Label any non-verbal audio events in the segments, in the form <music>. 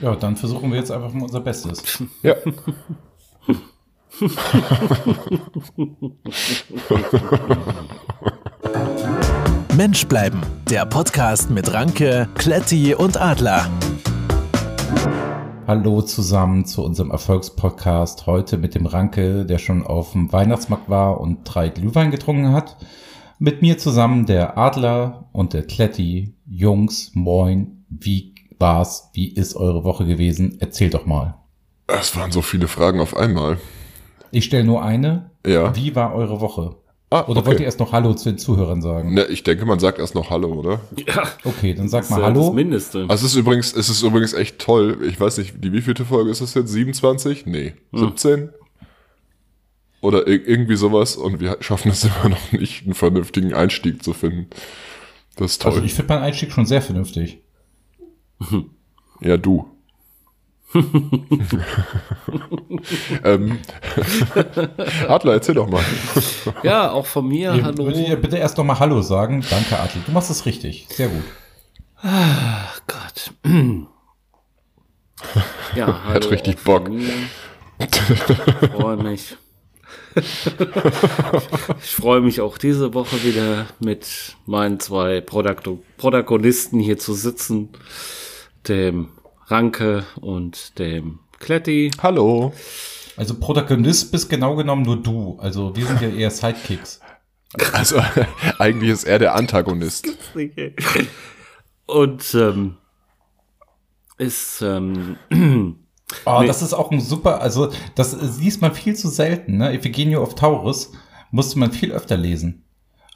Ja, dann versuchen wir jetzt einfach mal unser Bestes. <laughs> Ja. Mensch bleiben, der Podcast mit Ranke, Kletti und Adler. Hallo zusammen zu unserem Erfolgspodcast. Heute mit dem Ranke, der schon auf dem Weihnachtsmarkt war und drei Glühwein getrunken hat. Mit mir zusammen der Adler und der Kletti. Jungs, moin. Wie war's? Wie ist eure Woche gewesen? Erzählt doch mal. Es waren so viele Fragen auf einmal. Ich stelle nur eine. Ja. Wie war eure Woche? Ah, Oder wollt ihr erst noch Hallo zu den Zuhörern sagen? Ne, ich denke, man sagt erst noch Hallo, oder? Ja, Okay, dann sag das mal ist ja Hallo. das Mindeste. Also es ist übrigens, es ist übrigens echt toll. Ich weiß nicht, die wievielte Folge ist das jetzt? 27? Nee. 17? Oder ir- irgendwie sowas. Und wir schaffen es <laughs> immer noch nicht, einen vernünftigen Einstieg zu finden. Das ist toll. Also ich finde meinen Einstieg schon sehr vernünftig. <laughs> ja, du. <laughs> ähm, Adler, erzähl doch mal. Ja, auch von mir, Ihr- hallo. Würdet ihr bitte erst noch mal Hallo sagen? Danke, Adli. Du machst es richtig. Sehr gut. Ach Gott. Ja, <laughs> hallo. Hat richtig Bock. Ich freue mich. Ich freue mich auch diese Woche wieder mit meinen zwei Protago- Protagonisten hier zu sitzen. Dem Ranke und dem Kletti. Hallo. Also Protagonist bist genau genommen nur du. Also wir sind ja eher Sidekicks. Also <laughs> eigentlich ist er der Antagonist. Und ähm, ist ähm, Oh, <clears throat> Nee. das ist auch ein super, also das liest man viel zu selten. Ne? Iphigenia of Taurus musste man viel öfter lesen.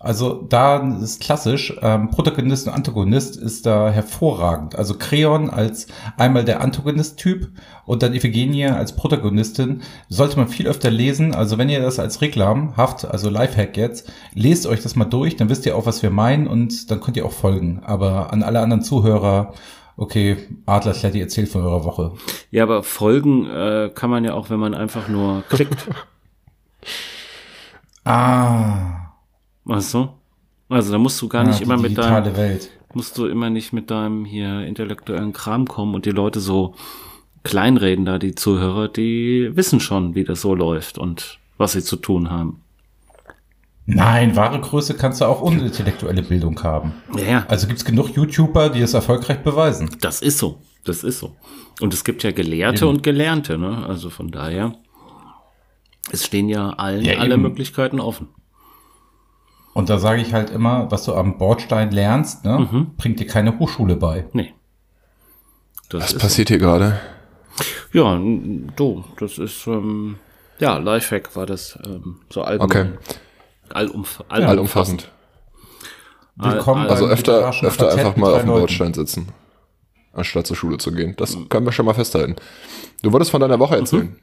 Also da ist klassisch, ähm, Protagonist und Antagonist ist da hervorragend. Also Creon als einmal der Antagonist-Typ und dann Iphigenie als Protagonistin sollte man viel öfter lesen. Also wenn ihr das als Reklam habt, also Lifehack jetzt, lest euch das mal durch, dann wisst ihr auch, was wir meinen und dann könnt ihr auch folgen. Aber an alle anderen Zuhörer, okay, Adler Kletti erzählt von eurer Woche. Ja, aber folgen äh, kann man ja auch, wenn man einfach nur klickt. <laughs> Ah, Weißt du? Also da musst du gar nicht ja, immer die mit deinem, Welt. musst du immer nicht mit deinem hier intellektuellen Kram kommen und die Leute so kleinreden da, die Zuhörer, die wissen schon, wie das so läuft und was sie zu tun haben. Nein, wahre Größe kannst du auch ohne intellektuelle Bildung haben. Ja, Also gibt's genug YouTuber, die es erfolgreich beweisen. das ist so. Das ist so. Und es gibt ja Gelehrte Eben. und Gelernte, ne? Also von daher, es stehen ja allen Ja, alle. Möglichkeiten offen. Und da sage ich halt immer, was du am Bordstein lernst, ne, Mhm. bringt dir keine Hochschule bei. Nee. Das Was ist passiert hier gerade? Ja, du, das ist, ähm, ja, Lifehack war das, ähm, so allgemein. Allumf all Allumfassend. Willkommen Also beim öfter, literarischen öfter Quartett einfach mal auf dem. Bordstein sitzen, anstatt zur Schule zu gehen. Das können wir schon mal festhalten. Du wolltest von deiner Woche erzählen.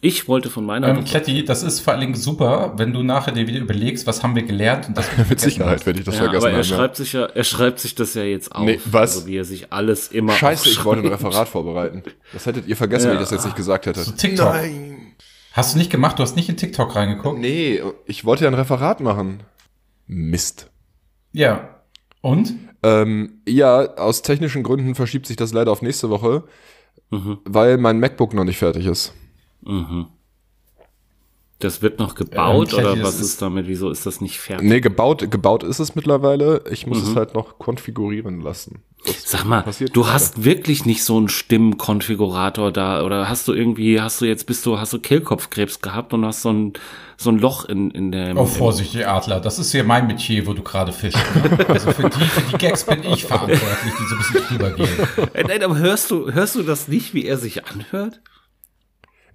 Ich wollte von meiner Ähm, Kletti, das ist vor allen Dingen super, wenn du nachher dir wieder überlegst, was haben wir gelernt und das <laughs> Mit Sicherheit werde ich das ja, vergessen aber er haben. ja. schreibt sich ja, er schreibt sich das ja jetzt auf. Nee, was? Also wie er sich alles immer Scheiße, ich wollte ein. Referat vorbereiten. Das hättet ihr vergessen, wenn ich das jetzt nicht gesagt hätte. Zu TikTok. Nein. Hast du nicht gemacht? Du hast nicht in TikTok reingeguckt? Nee, ich wollte ja ein Referat machen. Mist. Ja. Und? Ähm, ja, aus technischen Gründen verschiebt sich das leider auf nächste Woche, Mhm. weil mein MacBook noch nicht fertig ist. Das wird noch gebaut Ähm, oder was ist- ist damit? Wieso ist das nicht fertig? Nee, gebaut, gebaut ist es mittlerweile. Ich muss es halt noch konfigurieren lassen. Das Sag mal, du gerade. hast wirklich nicht so einen Stimmenkonfigurator da oder hast du irgendwie, hast du jetzt bist du, hast du Kehlkopfkrebs gehabt und hast so ein so ein Loch in in der Oh, Vorsicht, ihr Adler. Das ist ja mein Metier, wo du gerade fischst. Ne? Also für die, für die Gags bin ich verantwortlich, die so ein bisschen drüber gehen. Äh, Nein, aber hörst du hörst du das nicht, wie er sich anhört?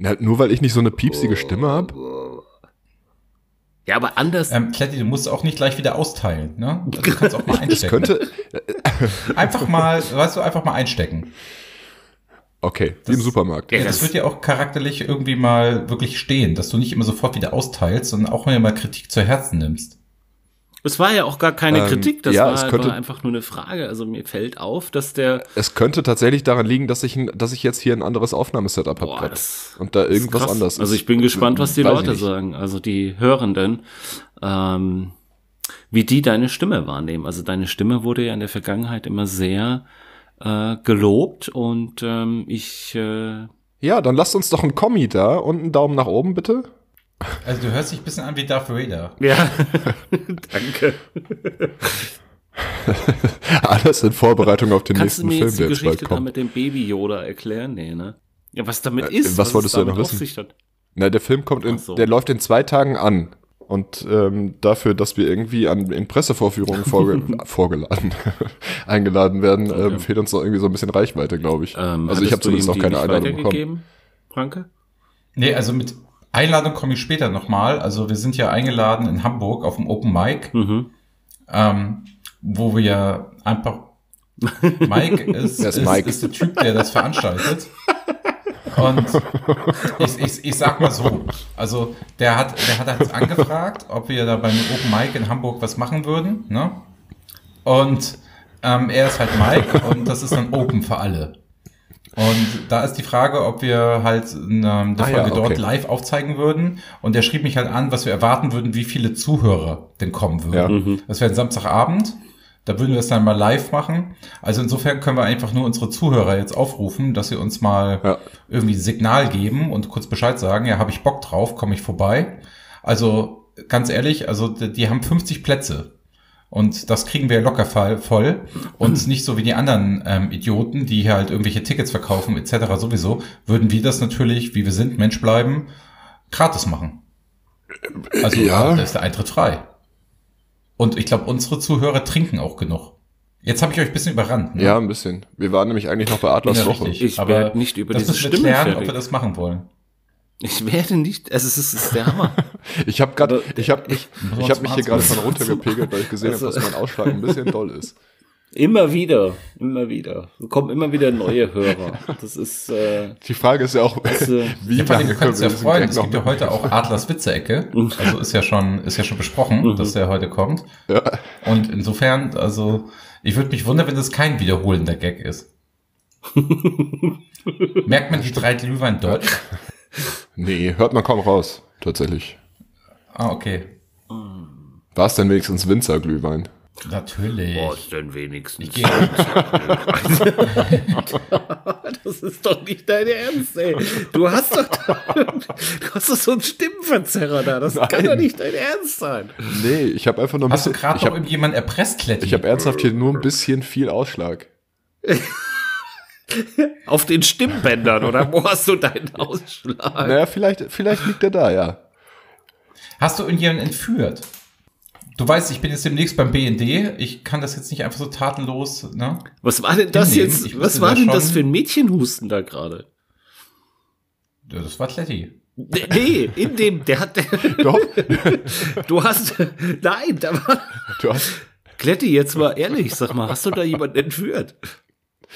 Na, nur weil ich nicht so eine piepsige Stimme habe. Ja, aber anders. Ähm, Kletti, du musst auch nicht gleich wieder austeilen. Ne? Also du kannst auch mal <laughs> Das einstecken. könnte. Einfach mal, weißt du, einfach mal einstecken. Okay, wie im Supermarkt. Ja, Ja, das wird ja auch charakterlich irgendwie mal wirklich stehen, dass du nicht immer sofort wieder austeilst, sondern auch mal Kritik zu Herzen nimmst. Es war ja auch gar keine Ähm, Kritik, das ja, war, es könnte- war einfach nur eine Frage. Also mir fällt auf, dass der Es könnte tatsächlich daran liegen, dass ich, dass ich jetzt hier ein anderes Aufnahmesetup habe. Und da irgendwas anders ist. Also ich bin gespannt, was die Leute sagen, also die Hörenden, ähm, wie die deine Stimme wahrnehmen. Also deine Stimme wurde ja in der Vergangenheit immer sehr äh, gelobt und ähm, ich äh, Ja, dann lasst uns doch ein Kommi da und einen Daumen nach oben, bitte. Also du hörst dich ein bisschen an wie Darth Vader. ja <laughs> danke. <laughs> Alles in Vorbereitung auf den Kannst du nächsten mir Film, jetzt die der jetzt bald Geschichte da kommt. mit dem Baby Yoda erklären? Nee, ne? Ja, was damit Äh, ist. was es wolltest du noch wissen? Na, der Film kommt in, so. der läuft in zwei Tagen an. Und ähm, dafür, dass wir irgendwie an in Pressevorführungen vorge <laughs> vorgeladen, eingeladen werden, ähm, fehlt uns noch irgendwie so ein bisschen Reichweite, glaube ich. Ähm, also ich habe du zumindest noch die keine Einladung bekommen. Franke? Nee, also mit Einladung komme ich später nochmal. Also wir sind ja eingeladen in Hamburg auf dem Open Mic, Mhm. ähm, wo wir ja einfach Mike <laughs> ist, Wer ist Mike? ist der Typ, der das veranstaltet. Und ich, ich, ich sag mal so, also der hat, der hat jetzt angefragt, ob wir da beim Open Mic in Hamburg was machen würden. Ne? Und ähm, er ist halt Mike und das ist dann Open für alle. Und da ist die Frage, ob wir halt ähm, die Ah ja, Folge dort okay. live aufzeigen würden. Und der schrieb mich halt an, was wir erwarten würden, wie viele Zuhörer denn kommen würden. Das wäre ein Samstagabend. Da würden wir es dann mal live machen. Also insofern können wir einfach nur unsere Zuhörer jetzt aufrufen, dass sie uns mal Ja. irgendwie Signal geben und kurz Bescheid sagen, ja, habe ich Bock drauf, komme ich vorbei. Also ganz ehrlich, also die, die haben 50 Plätze. Und das kriegen wir locker voll. Und <clears throat> nicht so wie die anderen ähm, Idioten, die hier halt irgendwelche Tickets verkaufen, etc. sowieso, würden wir das natürlich, wie wir sind, Mensch bleiben, gratis machen. Also Ja. da ist der Eintritt frei. Und ich glaube, unsere Zuhörer trinken auch genug. Jetzt habe ich euch ein bisschen überrannt. Ne? Ja, ein bisschen. Wir waren nämlich eigentlich noch bei Adlers Ja, Woche. richtig. Ich Aber werd nicht über das diese müssen wir Stimme klären, ob wir das machen wollen. Ich werde nicht, also es ist, es ist der Hammer. <laughs> Ich habe gerade, ich habe mich, <laughs> ich habe mich hier gerade von runtergepegelt, weil ich gesehen habe, Also- dass mein Ausschlag ein bisschen doll ist. <laughs> Immer wieder, immer wieder. Es kommen immer wieder neue Hörer. Das ist, äh, Die Frage ist ja auch, äh, wie Ja, lange du kannst ja freuen, es gibt ja heute auch Adlers Witze-Ecke. Also ist ja schon, ist ja schon besprochen, dass der heute kommt. Ja. Und insofern, also, ich würde mich wundern, wenn das kein wiederholender Gag ist. Merkt man die drei Glühwein dort? Nee, hört man kaum raus, tatsächlich. Ah, okay. War es denn wenigstens Winzerglühwein? Natürlich. was denn wenigstens? Geh- <laughs> Das ist doch nicht dein Ernst, ey. Du hast doch, du hast doch so einen Stimmenverzerrer da. Das kann Nein. doch nicht dein Ernst sein. Nee, ich habe einfach nur ein Hast du bisschen, gerade ich noch habe irgendjemand erpresst, Kletti? ich hab ernsthaft hier nur ein bisschen viel Ausschlag. <laughs> Auf den Stimmbändern, oder wo hast du deinen Ausschlag? Naja, vielleicht, vielleicht liegt er da, ja. Hast du irgendjemanden entführt? Du weißt, ich bin jetzt demnächst beim BND. Ich kann das jetzt nicht einfach so tatenlos, ne? Was war denn das Hinnehmen. jetzt? Ich Was war da denn das für ein Mädchenhusten da gerade? Ja, Das war Kletti. Nee, in dem, der hat, Doch, du hast, nein, da war, du hast, Kletti, jetzt mal ehrlich, sag mal, hast du da jemanden entführt?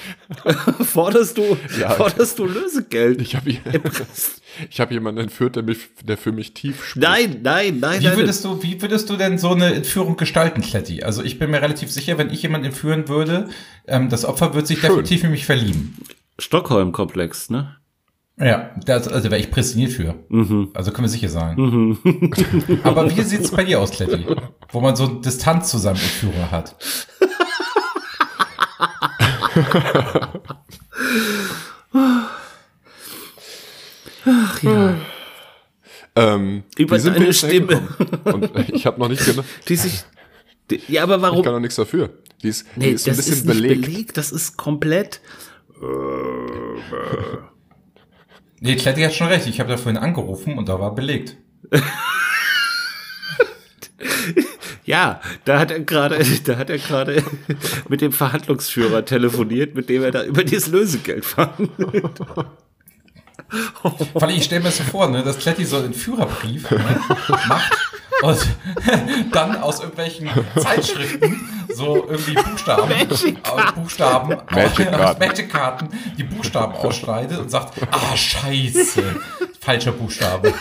<laughs> forderst du, Ja. forderst du Lösegeld? ich habe <laughs> hab jemanden entführt, der, mich, der für mich tief spricht. Nein, nein, nein, Wie nein. würdest du, wie würdest du denn so eine Entführung gestalten, Kletti? Also ich bin mir relativ sicher, wenn ich jemanden entführen würde, ähm, das Opfer wird sich Schön. definitiv in mich verlieben. Stockholm-Komplex, ne? Ja, das, also wäre ich prädestiniert für. Mhm. Also können wir sicher sein. <laughs> Aber wie sieht's bei dir aus, Kletti? Wo man so Distanz zu seinem Entführer hat. Ähm, Über wie sind wir deine Stimme. Und ich habe noch nicht genau, Die sich, die, ja, aber ich warum? kann noch nichts dafür. Die ist, die Nee, ist ein das bisschen ist nicht belegt. belegt. das ist komplett. Nee, Kletti hat schon recht. Ich habe da vorhin angerufen und da war belegt. <laughs> Ja, da hat er gerade, <laughs> da hat er gerade <laughs> mit dem Verhandlungsführer telefoniert, mit dem er da über dieses Lösegeld verhandelt. Vor allem, ich stelle mir so vor, ne, dass Kletti so einen Führerbrief ne, macht und <laughs> dann aus irgendwelchen Zeitschriften so irgendwie Buchstaben, aus Buchstaben, Magic Karten. Magic-Karten die Buchstaben ausschneidet und sagt, ah, scheiße, falscher Buchstabe.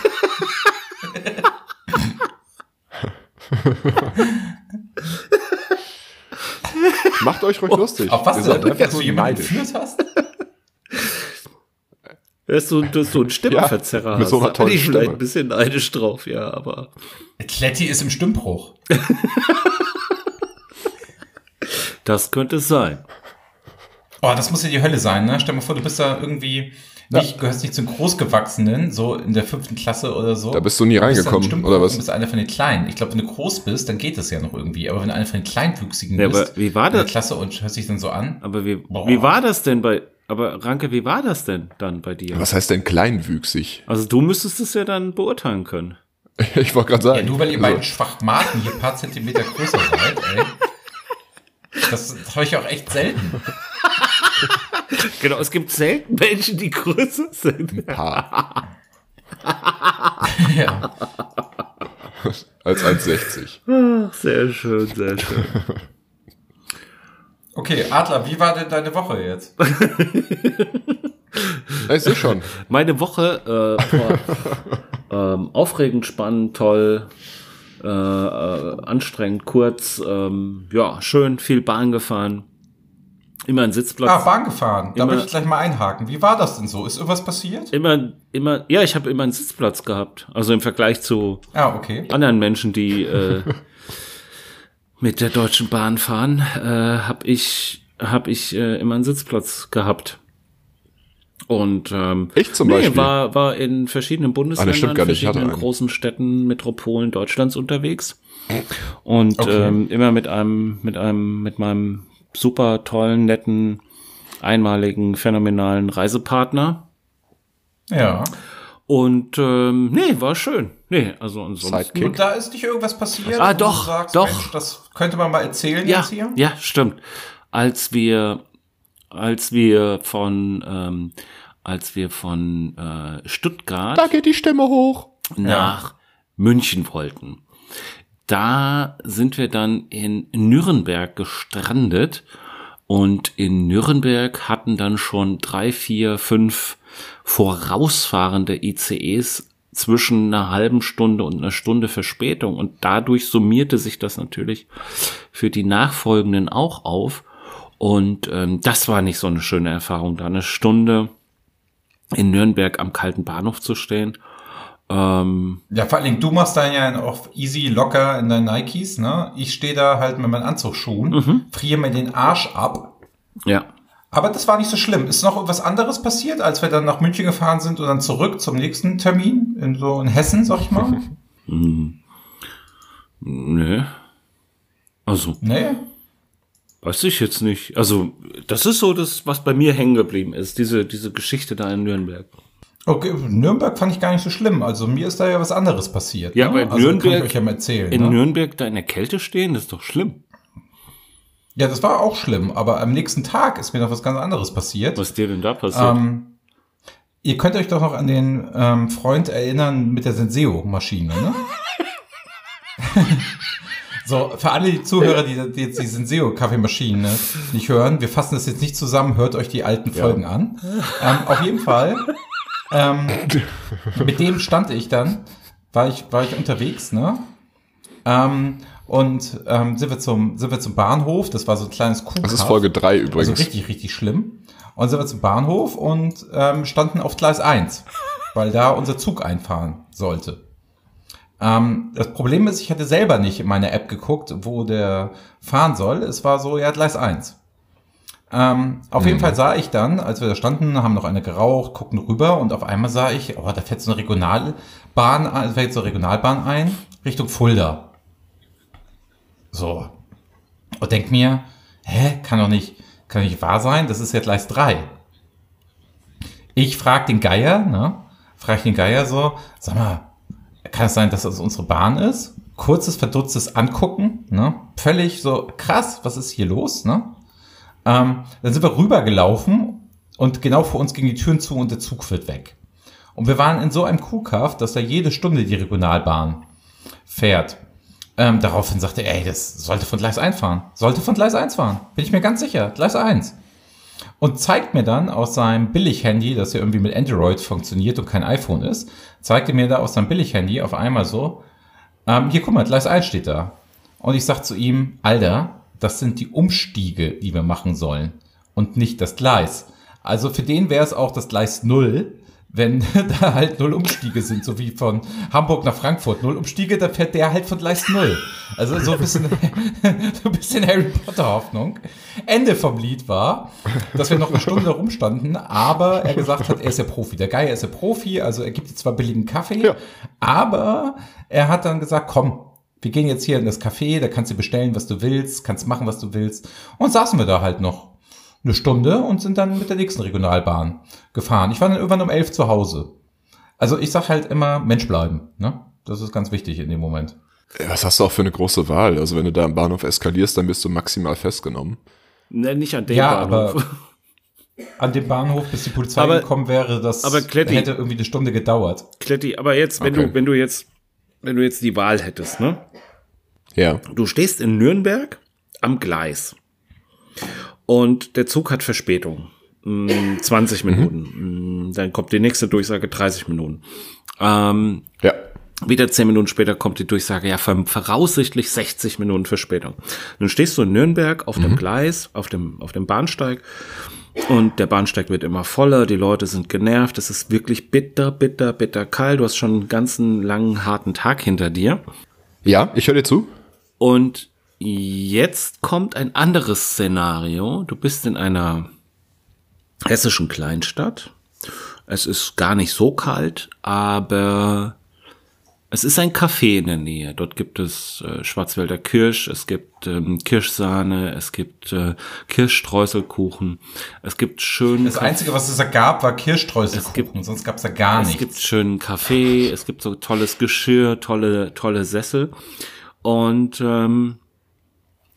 <laughs> Macht euch ruhig lustig. Auf was Ihr du, dass du nur jemanden entführt hast? Dass du, dass du einen Stimmenverzerrer Ja, mit hast. so einer Da bin tollen ich vielleicht Stimme. ein bisschen neidisch drauf, ja, aber Kletti ist im Stimmbruch. das könnte es sein. Oh, das muss ja die Hölle sein, ne? Stell dir mal vor, du bist da irgendwie nicht, gehörst nicht zum Großgewachsenen, so in der fünften Klasse oder so. Da bist du nie reingekommen, bestimmt oder was? Du bist einer von den Kleinen. Ich glaube, wenn du groß bist, dann geht das ja noch irgendwie. Aber wenn du einer von den Kleinwüchsigen Ja, bist, aber wie war in der das? Klasse und hörst dich dann so an. Aber wie, Boah. wie war das denn bei, aber Ranke, wie war das denn dann bei dir? Was heißt denn kleinwüchsig? Also du müsstest es ja dann beurteilen können. <laughs> Ich wollte gerade sagen. Ja, nur weil ihr also, beiden Schwachmaten hier ein paar Zentimeter größer seid, ey. <laughs> Das, das habe ich auch echt selten. <laughs> Genau, es gibt selten Menschen, die größer sind. Paar, <laughs> Ja. als 1,60. Ach, sehr schön, sehr schön. <laughs> Okay, Adler, wie war denn deine Woche jetzt? Ich sehe schon. Meine Woche äh, war ähm, aufregend, spannend, toll, äh, äh, anstrengend, kurz, ähm, ja, schön, viel Bahn gefahren. Immer ein Sitzplatz. Ah, Bahn gefahren. Da Immer- möchte ich gleich mal einhaken. Wie war das denn so? Ist irgendwas passiert? Immer, immer, ja, ich habe immer einen Sitzplatz gehabt. Also im Vergleich zu Ah, okay. anderen Menschen, die äh, <laughs> mit der Deutschen Bahn fahren, äh, habe ich, hab ich äh, immer einen Sitzplatz gehabt. Und ähm, Ich zum nee, Beispiel. war war in verschiedenen Bundesländern, stimmt gar nicht, ich hatte verschiedenen großen Städten, Metropolen Deutschlands unterwegs und Okay. ähm, immer mit einem mit einem mit meinem super tollen, netten, einmaligen, phänomenalen Reisepartner. Ja. Und ähm, nee, war schön. Nee, also ansonsten. Sidekick. Und da ist nicht irgendwas passiert? Ah, doch, du sagst, doch. Mensch, das könnte man mal erzählen Ja, jetzt hier? ja, stimmt. Als wir, als wir von, ähm, als wir von äh, Stuttgart Da geht die Stimme hoch. nach München wollten, da sind wir dann in Nürnberg gestrandet. Und in Nürnberg hatten dann schon drei, vier, fünf vorausfahrende ICEs zwischen einer halben Stunde und einer Stunde Verspätung. Und dadurch summierte sich das natürlich für die nachfolgenden auch auf. Und ähm, das war nicht so eine schöne Erfahrung, da eine Stunde in Nürnberg am kalten Bahnhof zu stehen. Ähm, Ja, vor allen Dingen, du machst da ja auch easy locker in deinen Nikes, ne? Ich stehe da halt mit meinen Anzugsschuhen, Mhm. friere mir den Arsch ab. ja. Aber das war nicht so schlimm. Ist noch irgendwas anderes passiert, als wir dann nach München gefahren sind und dann zurück zum nächsten Termin in so in Hessen, sag ich mal? <laughs> Nö. Also, nee? weiß ich jetzt nicht. Also, das ist so das, was bei mir hängen geblieben ist, diese, diese Geschichte da in Nürnberg. Okay, Nürnberg fand ich gar nicht so schlimm. Also mir ist da ja was anderes passiert. Ja, ne? aber in also, Kann Nürnberg- ich euch ja mal erzählen. In ne? Nürnberg da in der Kälte stehen, das ist doch schlimm. Ja, das war auch schlimm. Aber am nächsten Tag ist mir noch was ganz anderes passiert. Was dir denn da passiert? Ähm, ihr könnt euch doch noch an den ähm, Freund erinnern mit der Senseo-Maschine, ne? <laughs> so, für alle die Zuhörer, die, die jetzt die Senseo-Kaffeemaschine nicht hören, wir fassen das jetzt nicht zusammen, hört euch die alten Folgen an. Ähm, auf jeden Fall, ähm, <laughs> mit dem stand ich dann, war ich, war ich unterwegs, ne? Ähm, und ähm, sind, wir zum, sind wir zum Bahnhof, das war so ein kleines Kuhkaff. Das ist Folge 3 übrigens. Also richtig, richtig schlimm. Und sind wir zum Bahnhof und ähm, standen auf Gleis 1, weil da unser Zug einfahren sollte. Ähm, das Problem ist, ich hatte selber nicht in meine App geguckt, wo der fahren soll. Es war so, ja, Gleis 1. Ähm, auf jeden Fall sah ich dann, als wir da standen, haben noch eine geraucht, guckten rüber und auf einmal sah ich, oh, da fährt so eine Regionalbahn, ein- fährt so eine Regionalbahn ein, Richtung Fulda. So. Und denk mir, hä, kann doch nicht, kann nicht wahr sein, das ist ja Gleis 3. Ich frag den Geier, ne, frag den Geier so, sag mal, kann es sein, dass das unsere Bahn ist? Kurzes, verdutztes Angucken, ne, völlig so, krass, was ist hier los, ne? Ähm, dann sind wir rübergelaufen und genau vor uns gingen die Türen zu und der Zug fährt weg. Und wir waren in so einem Kuhkaff, dass da jede Stunde die Regionalbahn fährt. Ähm, daraufhin sagte er, ey, das sollte von Gleis 1 fahren. Sollte von Gleis 1 fahren. Bin ich mir ganz sicher. Gleis 1. Und zeigt mir dann aus seinem Billig-Handy, das ja irgendwie mit Android funktioniert und kein iPhone ist, zeigte mir da aus seinem Billig-Handy auf einmal so, ähm, hier guck mal, Gleis 1 steht da. Und ich sag zu ihm, Alter, das sind die Umstiege, die wir machen sollen und nicht das Gleis. Also für den wäre es auch das Gleis 0, wenn <laughs> da halt null Umstiege sind, so wie von Hamburg nach Frankfurt null Umstiege, dann fährt der halt von Gleis null. Also so ein bisschen, <laughs> so ein bisschen Harry Potter Hoffnung. Ende vom Lied war, dass wir noch eine Stunde rumstanden, aber er gesagt hat, er ist ja Profi. Der Geier ist ja Profi, also er gibt dir zwar billigen Kaffee, Ja. aber er hat dann gesagt, komm, wir gehen jetzt hier in das Café, da kannst du bestellen, was du willst, kannst machen, was du willst. Und saßen wir da halt noch eine Stunde und sind dann mit der nächsten Regionalbahn gefahren. Ich war dann irgendwann um elf zu Hause. Also ich sag halt immer, Mensch bleiben. Ne? Das ist ganz wichtig in dem Moment. Was hast du auch für eine große Wahl? Also wenn du da am Bahnhof eskalierst, dann bist du maximal festgenommen. Ne, nicht an dem Ja, Bahnhof. aber <laughs> an dem Bahnhof, bis die Polizei Aber- gekommen wäre, das aber Kletti- hätte irgendwie eine Stunde gedauert. Kletti, aber jetzt, wenn Okay. du, wenn du jetzt, wenn du jetzt die Wahl hättest, ne? Ja. Du stehst in Nürnberg am Gleis und der Zug hat Verspätung. Mm, 20 Minuten. Mm, Dann kommt die nächste Durchsage 30 Minuten. Ähm, Ja. wieder 10 Minuten später kommt die Durchsage, ja, voraussichtlich 60 Minuten Verspätung. Dann stehst du in Nürnberg auf dem Gleis, auf dem, auf dem Bahnsteig und der Bahnsteig wird immer voller, die Leute sind genervt, es ist wirklich bitter, bitter, bitter kalt, du hast schon einen ganzen langen, harten Tag hinter dir. Ja, ich höre dir zu. Und jetzt kommt ein anderes Szenario. Du bist in einer hessischen Kleinstadt. Es ist gar nicht so kalt, aber es ist ein Café in der Nähe. Dort gibt es äh, Schwarzwälder Kirsch, es gibt ähm, Kirschsahne, es gibt äh, Kirschstreuselkuchen, es gibt schönen Das Einzige, was es da gab, war Kirschstreusel. Es gibt- sonst gab es da gar Es nichts. gibt schönen Kaffee, es gibt so tolles Geschirr, tolle, tolle Sessel. Und ähm,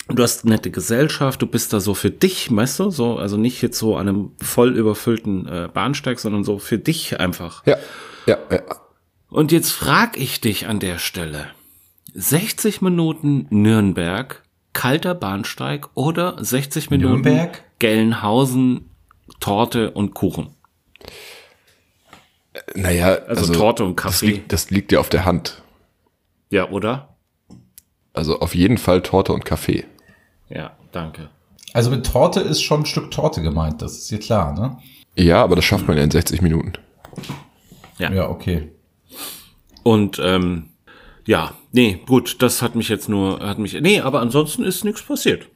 du hast nette Gesellschaft, du bist da so für dich, weißt du, so, also nicht jetzt so an einem voll überfüllten äh, Bahnsteig, sondern so für dich einfach. Ja. Ja, ja. Und jetzt frag ich dich an der Stelle. 60 Minuten Nürnberg, kalter Bahnsteig oder 60 Minuten Nürnberg? Gelnhausen, Torte und Kuchen. Naja, Also Torte und Das Kaffee. liegt, das liegt ja auf der Hand. Ja, oder? Also auf jeden Fall Torte und Kaffee. Ja, danke. Also mit Torte ist schon ein Stück Torte gemeint, das ist dir klar, ne? Ja, aber das schafft man ja in 60 Minuten. Ja. Ja, okay. Und ähm, ja, nee, gut, das hat mich jetzt nur, hat mich, nee, aber ansonsten ist nichts passiert.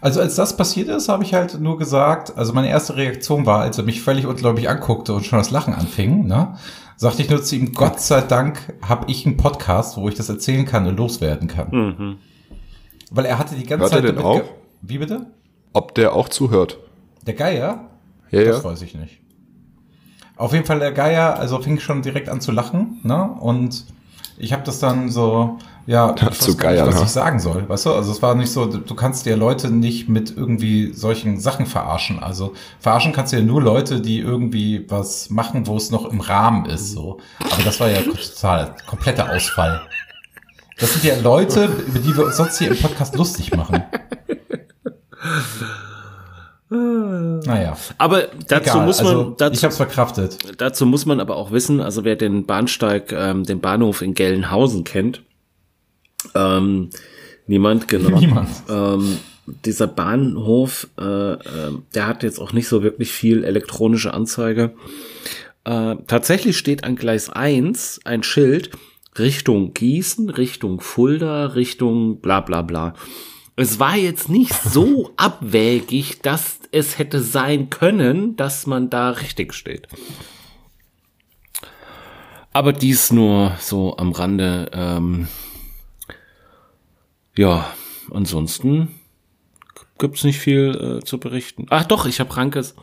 Also als das passiert ist, habe ich halt nur gesagt, also meine erste Reaktion war, als er mich völlig unglaublich anguckte und schon das Lachen anfing, ne, sagte ich nur zu ihm, Gott sei Dank habe ich einen Podcast, wo ich das erzählen kann und loswerden kann. Weil er hatte die ganze Hört er Zeit denn damit auch? ge- Wie bitte? Ob der auch zuhört? Der Geier? Ja, Das ja. weiß ich nicht. Auf jeden Fall der Geier, also fing schon direkt an zu lachen, ne? Und ich habe das dann so, ja, ich Zu gar nicht, was ha? ich sagen soll, weißt du? Also es war nicht so, du kannst dir Leute nicht mit irgendwie solchen Sachen verarschen. Also verarschen kannst du ja nur Leute, die irgendwie was machen, wo es noch im Rahmen ist, so. Aber das war ja total kompletter Ausfall. Das sind ja Leute, über die wir uns sonst hier im Podcast lustig machen. Naja. Aber dazu Egal, muss man, also, ich dazu, habe es verkraftet. dazu muss man aber auch wissen, also wer den Bahnsteig, ähm, den Bahnhof in Gelnhausen kennt, ähm, niemand genau. Niemand. Ähm, dieser Bahnhof, äh, äh, der hat jetzt auch nicht so wirklich viel elektronische Anzeige. Äh, tatsächlich steht an Gleis 1 ein Schild Richtung Gießen, Richtung Fulda, Richtung bla bla bla. Es war jetzt nicht so <laughs> abwägig, dass es hätte sein können, dass man da richtig steht. Aber dies nur so am Rande. Ähm, ja, ansonsten gibt's nicht viel äh, zu berichten. Ach doch, ich habe Rankes.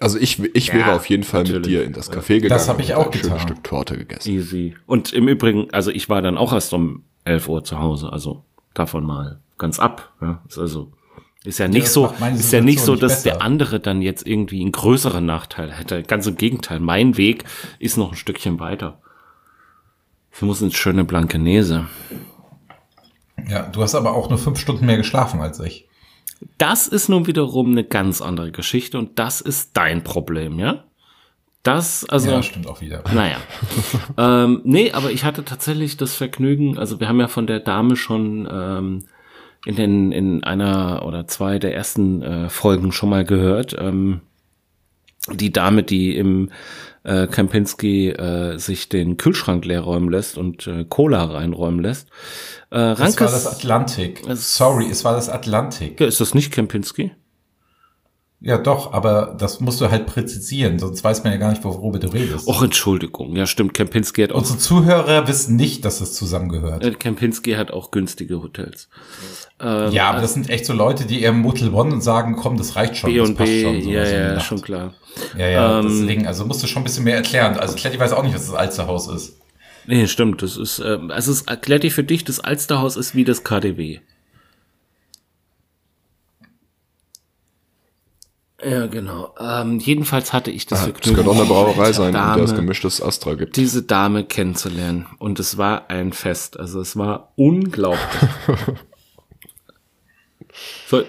Also ich, ich wäre Ja, auf jeden Fall mit natürlich. dir in das Café gegangen. hab ich und auch ein schönes getan. Stück Torte gegessen. Easy. Und im Übrigen, also ich war dann auch erst um 11 Uhr zu Hause, also davon mal ganz ab. Ja, ist also ist ja nicht das so, ist ja nicht so, dass nicht der besser. andere dann jetzt irgendwie einen größeren Nachteil hätte. Ganz im Gegenteil, mein Weg ist noch ein Stückchen weiter. Ich muss ins schöne Blankenese. Ja, du hast aber auch nur fünf Stunden mehr geschlafen als ich. Das ist nun wiederum eine ganz andere Geschichte und das ist dein Problem, ja? Das, also. Ja, stimmt auch wieder. Naja. <laughs> ähm, nee, aber ich hatte tatsächlich das Vergnügen, also wir haben ja von der Dame schon ähm, in, den, in einer oder zwei der ersten äh, Folgen schon mal gehört. Ähm, die Dame, die im äh, Kempinski äh, sich den Kühlschrank leer räumen lässt und äh, Cola reinräumen lässt. Äh, Es war Rankes, das Atlantik. Sorry, es war das Atlantik. ja, ist das nicht Kempinski? Ja, doch, aber das musst du halt präzisieren, sonst weiß man ja gar nicht, worüber du redest. Och, Entschuldigung. Ja, stimmt. Kempinski hat auch, Unsere Zuhörer wissen nicht, dass es zusammengehört. äh, Kempinski hat auch günstige Hotels. Ähm, ja, aber das sind echt so Leute, die eher Motel One und sagen, komm, das reicht schon, B das passt B, schon. sowas ja, ja, Nacht. schon klar. Ja, ja, Ähm, deswegen, also musst du schon ein bisschen mehr erklären. Also Kletti weiß auch nicht, was das Alsterhaus ist. Nee, stimmt. Das ist, ähm, also dir für dich, das Alsterhaus ist wie das KDW. Ja, genau. Ähm, jedenfalls hatte ich das Es Vergnügen, könnte auch eine Brauerei diese sein, in der es Dame, gemischtes Astra gibt. diese Dame kennenzulernen. Und es war ein Fest. Also es war unglaublich. <laughs> so,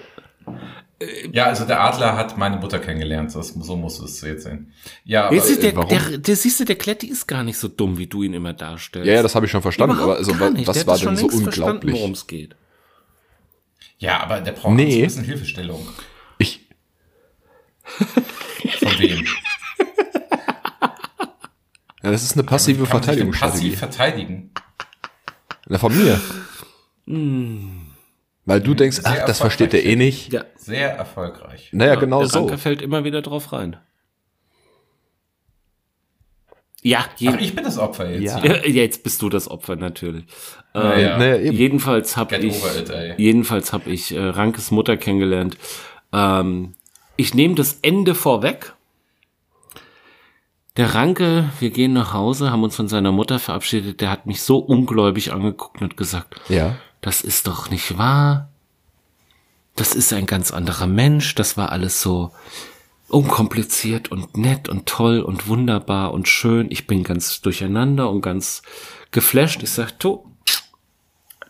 Ja, also der Adler hat meine Mutter kennengelernt. Das, so musst du es jetzt sehen. Ja, aber, jetzt ist der, warum? der, der, siehst du, der Kletti ist gar nicht so dumm, wie du ihn immer darstellst. Ja, ja, das habe ich schon verstanden, Überhaupt aber also, was war das schon denn so unglaublich? worum es geht. ja, aber der braucht Nee. ein bisschen Hilfestellung. Von wem? ja, das ist eine passive Kann Verteidigungsstrategie. Passiv verteidigen. Na, von mir. Weil du denkst, Sehr ach, das versteht der eh nicht. Ja, Sehr erfolgreich. Naja, genau der so. Ranke fällt immer wieder drauf rein. Ja, Ach, ich bin das Opfer jetzt. Ja. ja, jetzt bist du das Opfer natürlich. Ja, Ähm, ja. Naja, eben. Jedenfalls habe ich, over it, jedenfalls habe ich äh, Rankes Mutter kennengelernt. Ähm, ich nehme das Ende vorweg. Der Ranke, wir gehen nach Hause, haben uns von seiner Mutter verabschiedet. Der hat mich so ungläubig angeguckt und gesagt, Ja. das ist doch nicht wahr. Das ist ein ganz anderer Mensch. Das war alles so unkompliziert und nett und toll und wunderbar und schön. Ich bin ganz durcheinander und ganz geflasht. Ich sag, du,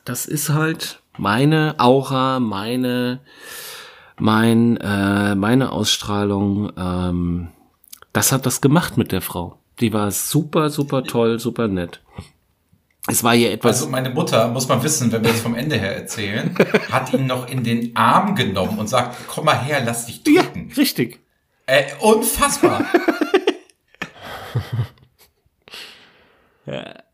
das ist halt meine Aura, meine, mein, äh, meine Ausstrahlung. Ähm, das hat das gemacht mit der Frau. Die war super, super toll, super nett. Es war ihr etwas. Also meine Mutter, muss man wissen, wenn wir das vom Ende her erzählen, <laughs> hat ihn noch in den Arm genommen und sagt, komm mal her, lass dich ja, drücken. richtig. Äh, unfassbar. <laughs>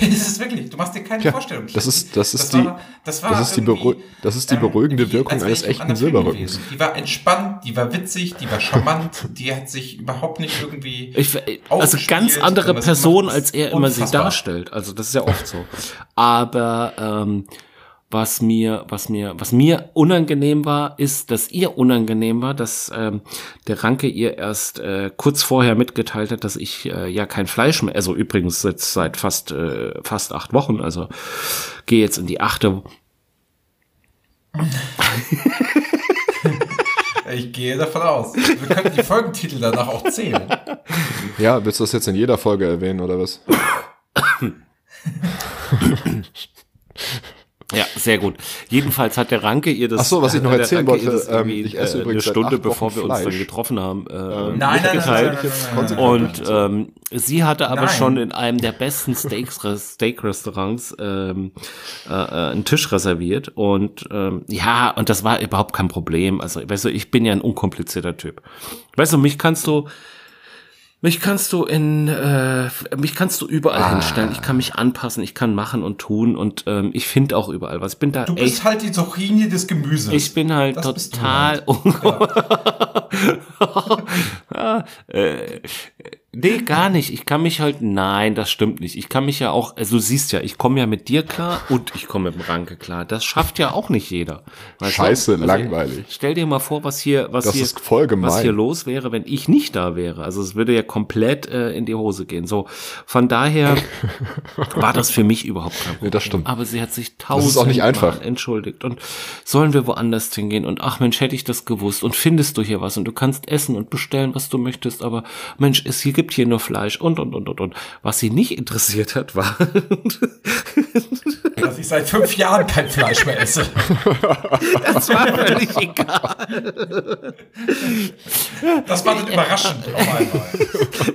<laughs> Es ist wirklich, du machst dir keine Ja, Vorstellung. das ist- das ist das die- war, das war das ist die das ist die beruhigende die- Wirkung eines echten Silberrückens. gewesen. Die war entspannt, die war witzig, die war charmant, <laughs> die hat sich überhaupt nicht irgendwie. Ich, also ganz andere Person, als er immer sie darstellt. Also das ist ja oft so. Aber ähm, was mir, was mir, was mir unangenehm war, ist, dass ihr unangenehm war, dass ähm, der Ranke ihr erst äh, kurz vorher mitgeteilt hat, dass ich äh, ja kein Fleisch mehr, also übrigens jetzt seit fast äh, fast acht Wochen, also gehe jetzt in die achte. <laughs> Ich gehe davon aus. Wir könnten die Folgentitel danach auch zählen. Ja, willst du das jetzt in jeder Folge erwähnen oder was? <laughs> Ja, sehr gut. Jedenfalls hat der Ranke ihr das. Ach so, was ich noch der erzählen wollte, ähm, ich esse äh, übrigens eine seit Stunde acht bevor wir uns dann Fleisch. getroffen haben. Äh, Nein, nein, nein, mitgeteilt. nein, nein, nein, nein. Und ähm, sie hatte aber Nein. schon in einem der besten Steaks, Steak-Restaurants ähm, äh, äh, einen Tisch reserviert. Und ähm, ja, und das war überhaupt kein Problem. Also, weißt du, ich bin ja ein unkomplizierter Typ. Weißt du, mich kannst du, mich kannst du in, äh, mich kannst du überall Ah. hinstellen. Ich kann mich anpassen, ich kann machen und tun und ähm, ich finde auch überall was. Ich bin da Du echt bist halt die Zucchini des Gemüses. ich bin halt Das bist du total. <laughs> Ja, <laughs> äh, nee, gar nicht. Ich kann mich halt. Nein, das stimmt nicht. Ich kann mich ja auch. Also du siehst ja, ich komme ja mit dir klar und ich komme mit dem Ranke klar. Das schafft ja auch nicht jeder. Weißt? Scheiße, Also, langweilig. Stell dir mal vor, was hier, was Das hier, ist was hier los wäre, wenn ich nicht da wäre. Also es würde ja komplett äh, in die Hose gehen. So, von daher <laughs> war das für mich überhaupt kein Problem. Nee, das stimmt. Aber sie hat sich ist tausendmal entschuldigt und sollen wir woanders hingehen und ach Mensch, hätte ich das gewusst und findest du hier was und du kannst essen und bestellen, was du möchtest, aber Mensch, es hier gibt hier nur Fleisch und und und und und. Was sie nicht interessiert hat, war Das dass ich seit fünf Jahren kein Fleisch mehr esse. Das war völlig egal. Das war dann überraschend auf einmal.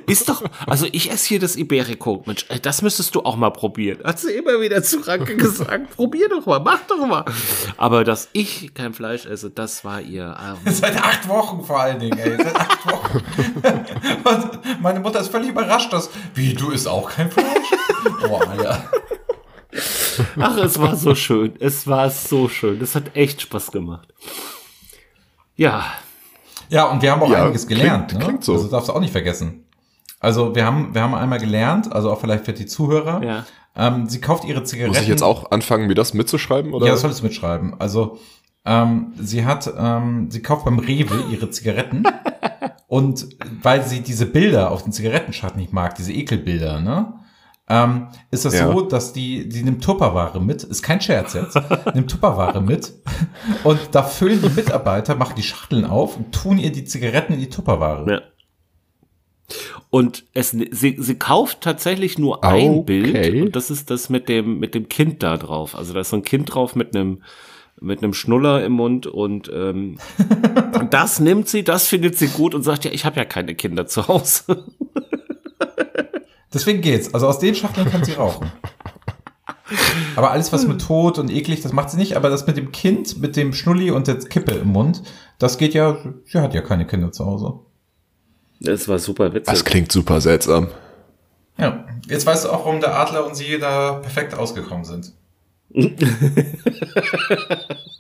Ist doch, also ich esse hier das Iberico. Mensch, äh, das müsstest du auch mal probieren. Hat sie immer wieder zu Ranke gesagt, probier doch mal, mach doch mal. Aber dass ich kein Fleisch esse, das war ihr. Ähm, Seit acht Wochen vor allen Dingen, ey. Seit acht Wochen. Und meine Mutter ist völlig überrascht, dass, wie, du isst auch kein Fleisch? <laughs> Oh, Alter. Ach, es war so schön. Es war so schön. Das hat echt Spaß gemacht. Ja, Ja, und wir haben auch Ja, einiges gelernt. klingt- ne? klingt so. Also darfst du auch nicht vergessen. Also wir haben, wir haben einmal gelernt, also auch vielleicht für die Zuhörer. Ja. Ähm, sie kauft ihre Zigaretten. Muss ich jetzt auch anfangen, mir das mitzuschreiben? Oder? Ja, das solltest du mitschreiben. Also ähm, sie hat, ähm, sie kauft beim Rewe ihre Zigaretten <laughs> und weil sie diese Bilder auf den Zigarettenschatten nicht mag, diese Ekelbilder, ne? Ähm, ist das Ja. so, dass die, die nimmt Tupperware mit, ist kein Scherz jetzt, nimmt Tupperware mit und da füllen die Mitarbeiter, machen die Schachteln auf und tun ihr die Zigaretten in die Tupperware. Ja. Und es, sie, sie kauft tatsächlich nur ein Okay. Bild und das ist das mit dem, mit dem Kind da drauf. Also da ist so ein Kind drauf mit einem, mit einem Schnuller im Mund und ähm, <laughs> das nimmt sie, das findet sie gut und sagt, ja, ich habe ja keine Kinder zu Hause. <laughs> Deswegen geht's. Also aus den Schachteln kann sie rauchen. Aber alles, was mit Tod und eklig, das macht sie nicht. Aber das mit dem Kind, mit dem Schnulli und der Kippe im Mund, das geht ja, sie hat ja keine Kinder zu Hause. Das war super witzig. Das klingt super seltsam. Ja, jetzt weißt du auch, warum der Adler und sie da perfekt ausgekommen sind. <laughs>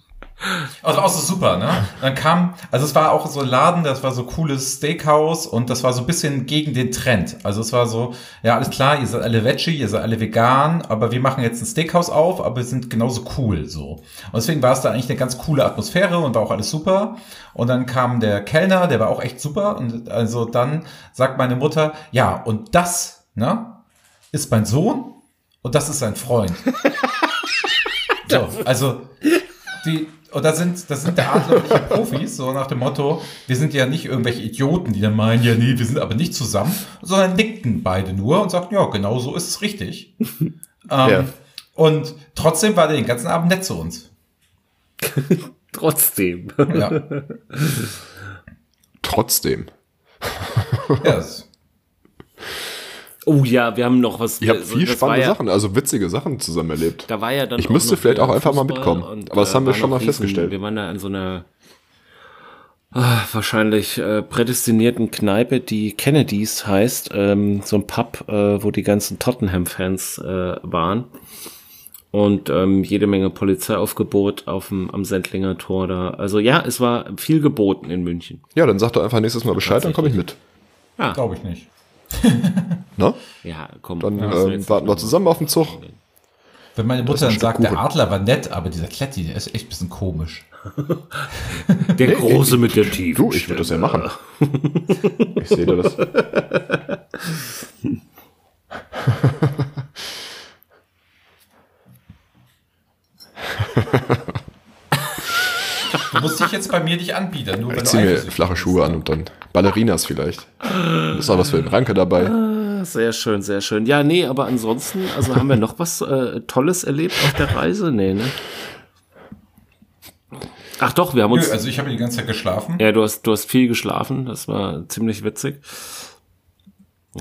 Also auch so super, ne? Dann kam, also es war auch so ein Laden, das war so cooles Steakhouse und das war so ein bisschen gegen den Trend. Also es war so, ja, alles klar, ihr seid alle Veggie, ihr seid alle vegan, aber wir machen jetzt ein Steakhouse auf, aber wir sind genauso cool, so. Und deswegen war es da eigentlich eine ganz coole Atmosphäre und war auch alles super. Und dann kam der Kellner, der war auch echt super und also dann sagt meine Mutter, ja, und das, ne, ist mein Sohn und das ist sein Freund. <laughs> so, also die, und da sind, das sind der Adler ja Profis, so nach dem Motto, wir sind ja nicht irgendwelche Idioten, die dann meinen, ja, nee, wir sind aber nicht zusammen, sondern nickten beide nur und sagten, ja, genau so ist es richtig. ähm, Ja. Und trotzdem war der den ganzen Abend nett zu uns. <laughs> Trotzdem. Ja, <laughs> Trotzdem. ja das, <laughs> Oh ja, wir haben noch was. Ihr habt also viel das war spannende ja, Sachen, also witzige Sachen zusammen erlebt. Da war ja dann Ich müsste vielleicht auch einfach mal Fußball mitkommen. und, Aber das haben wir schon mal festgestellt. Wir waren da in so einer ah, wahrscheinlich äh, prädestinierten Kneipe, die Kennedys heißt, ähm, so ein Pub, äh, wo die ganzen Tottenham-Fans äh, waren. Und ähm, jede Menge Polizeiaufgebot auf dem, am Sendlinger Tor da. Also ja, es war viel geboten in München. Ja, dann sag doch einfach nächstes Mal Bescheid, dann komme ich mit. glaube ich nicht. <laughs> Ne? Ja, komm. Dann ähm, warten wir zusammen auf den Zug. Wenn meine Mutter dann sagt, der Kuchen. Adler war nett, aber dieser Kletti, der ist echt ein bisschen komisch. <laughs> Der Große mit der Tiefen. Du, ich würde das ja machen. Ich sehe dir das. <laughs> Du musst dich jetzt bei mir nicht anbieten, nur Ich ziehe mir flache bist. Schuhe an und dann Ballerinas vielleicht. Ist auch was für den Ranke dabei. Sehr schön, sehr schön. Ja, nee, aber ansonsten, also haben wir noch was äh, Tolles erlebt auf der Reise? Nee, ne? Ach doch, wir haben Nö, uns. also ich habe die ganze Zeit geschlafen. ja, du hast, du hast viel geschlafen, das war ziemlich witzig.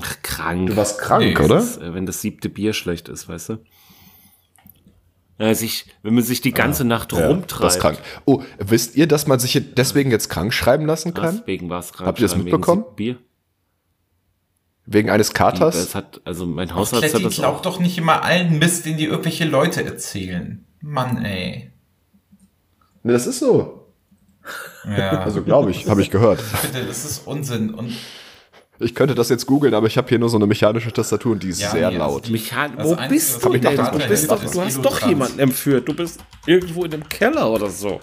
Ach, krank. Du warst krank, Nee, oder? Das, äh, wenn das siebte Bier schlecht ist, weißt du? Ja, sich, wenn man sich die ganze Nacht Ja, rumtreibt. das ist krank. Oh, wisst ihr, dass man sich deswegen jetzt krank schreiben lassen kann? Deswegen war es krank. Habt ihr das wegen mitbekommen? siebten Bier. Wegen eines Das Katers? hat, also mein Hausarzt Kletti, hat das glaub auch. doch nicht immer allen Mist, den die irgendwelche Leute erzählen. Mann, ey. Ne, das ist so. Ja, Also glaube ich, habe ich gehört. bitte, das ist Unsinn. Und Ich könnte das jetzt googeln, aber ich habe hier nur so eine mechanische Tastatur und die ist Ja, sehr nee, laut. Mechan Das Wo bist du denn? Du, bist doch, du hast doch jemanden entführt. Du bist irgendwo in dem Keller oder so.